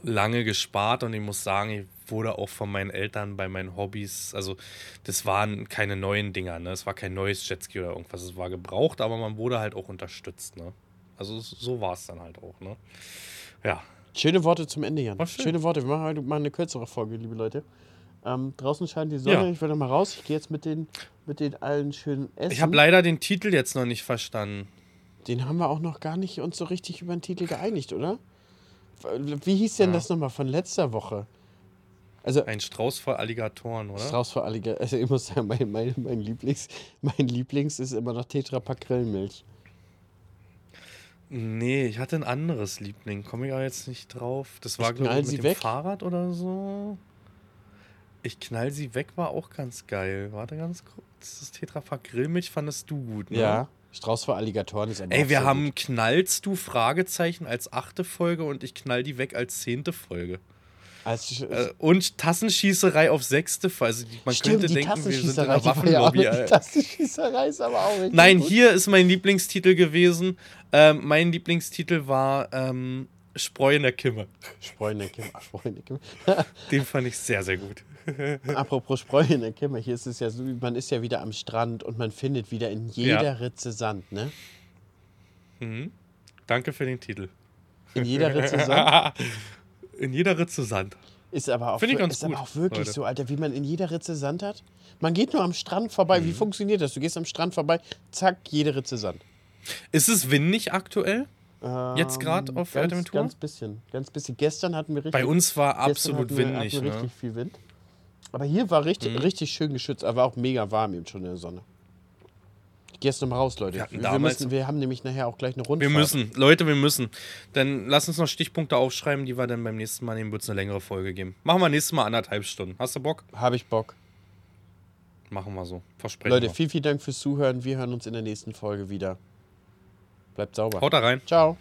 Lange gespart und ich muss sagen, ich wurde auch von meinen Eltern bei meinen Hobbys, also das waren keine neuen Dinger, ne? Es war kein neues Jetski oder irgendwas, es war gebraucht, aber man wurde halt auch unterstützt, ne? Also so war es dann halt auch, ne? Ja. Schöne Worte zum Ende, Jan. Schön. Schöne Worte. Wir machen heute mal eine kürzere Folge, liebe Leute. Ähm, draußen scheint die Sonne. Ja. Ich will noch mal raus. Ich gehe jetzt mit den, mit den allen schönen Essen. Ich habe leider den Titel jetzt noch nicht verstanden. Den haben wir auch noch gar nicht uns so richtig über den Titel geeinigt, oder? Wie hieß denn Ja. das nochmal von letzter Woche? Also, Ein Strauß voll Alligatoren, oder? Strauß für Alligator. Also, ich muss sagen, mein, mein, mein, Lieblings, mein Lieblings ist immer noch Tetra Pak Grillmilch. Nee, ich hatte ein anderes Liebling. Komme ich aber jetzt nicht drauf. Das war, glaube ich, mit sie dem weg. Fahrrad oder so. Ich knall sie weg war auch ganz geil. Warte ganz kurz. Das Tetrapack Grillmilch fandest du gut, ne? Ja. Strauß für Alligatoren ist aber Ey, wir haben gut. Knallst du Fragezeichen als achte Folge und ich knall die weg als zehnte Folge. Also, Äh, und Tassenschießerei auf sechste Folge. Also man Stimmt, könnte die denken, wir sind in Tassenschießerei, der ja Waffenlobby. noch, die. Tassenschießerei ist aber auch richtig Nein, gut. hier ist mein Lieblingstitel gewesen. Ähm, mein Lieblingstitel war ähm, Spreu in der Kimme. Spreu in der Kimme. Spreu in der Kimme. Den fand ich sehr, sehr gut. Apropos Spreu in der Kimme, hier ist es ja so, man ist ja wieder am Strand und man findet wieder in jeder Ja. Ritze Sand, ne? Mhm. Danke für den Titel. In jeder Ritze Sand. In jeder Ritze Sand. Ist aber auch, ist aber gut, auch wirklich Leute. so, Alter, wie man in jeder Ritze Sand hat. Man geht nur am Strand vorbei. Mhm. Wie funktioniert das? Du gehst am Strand vorbei, zack, jede Ritze Sand. Ist es windig aktuell? Jetzt grad Ähm, auf ganz, Fuerteventura? Ganz bisschen, ganz bisschen. Gestern hatten wir richtig, Bei uns war absolut hatten wir, windig. hatten wir Ne? richtig viel Wind. Aber hier war richtig, Mhm. richtig schön geschützt, aber auch mega warm eben schon in der Sonne. Ich geh jetzt nochmal raus, Leute. Wir Wir, müssen, wir haben nämlich nachher auch gleich eine Wir Rundfahrt. müssen, Leute, wir müssen. Dann lass uns noch Stichpunkte aufschreiben, die wir dann beim nächsten Mal nehmen. Wird es eine längere Folge geben. Machen wir nächstes Mal anderthalb Stunden. Hast du Bock? Habe ich Bock. Machen wir so. Versprechen Leute, wir. vielen, vielen Dank fürs Zuhören. Wir hören uns in der nächsten Folge wieder. Bleibt sauber. Haut da rein. Ciao.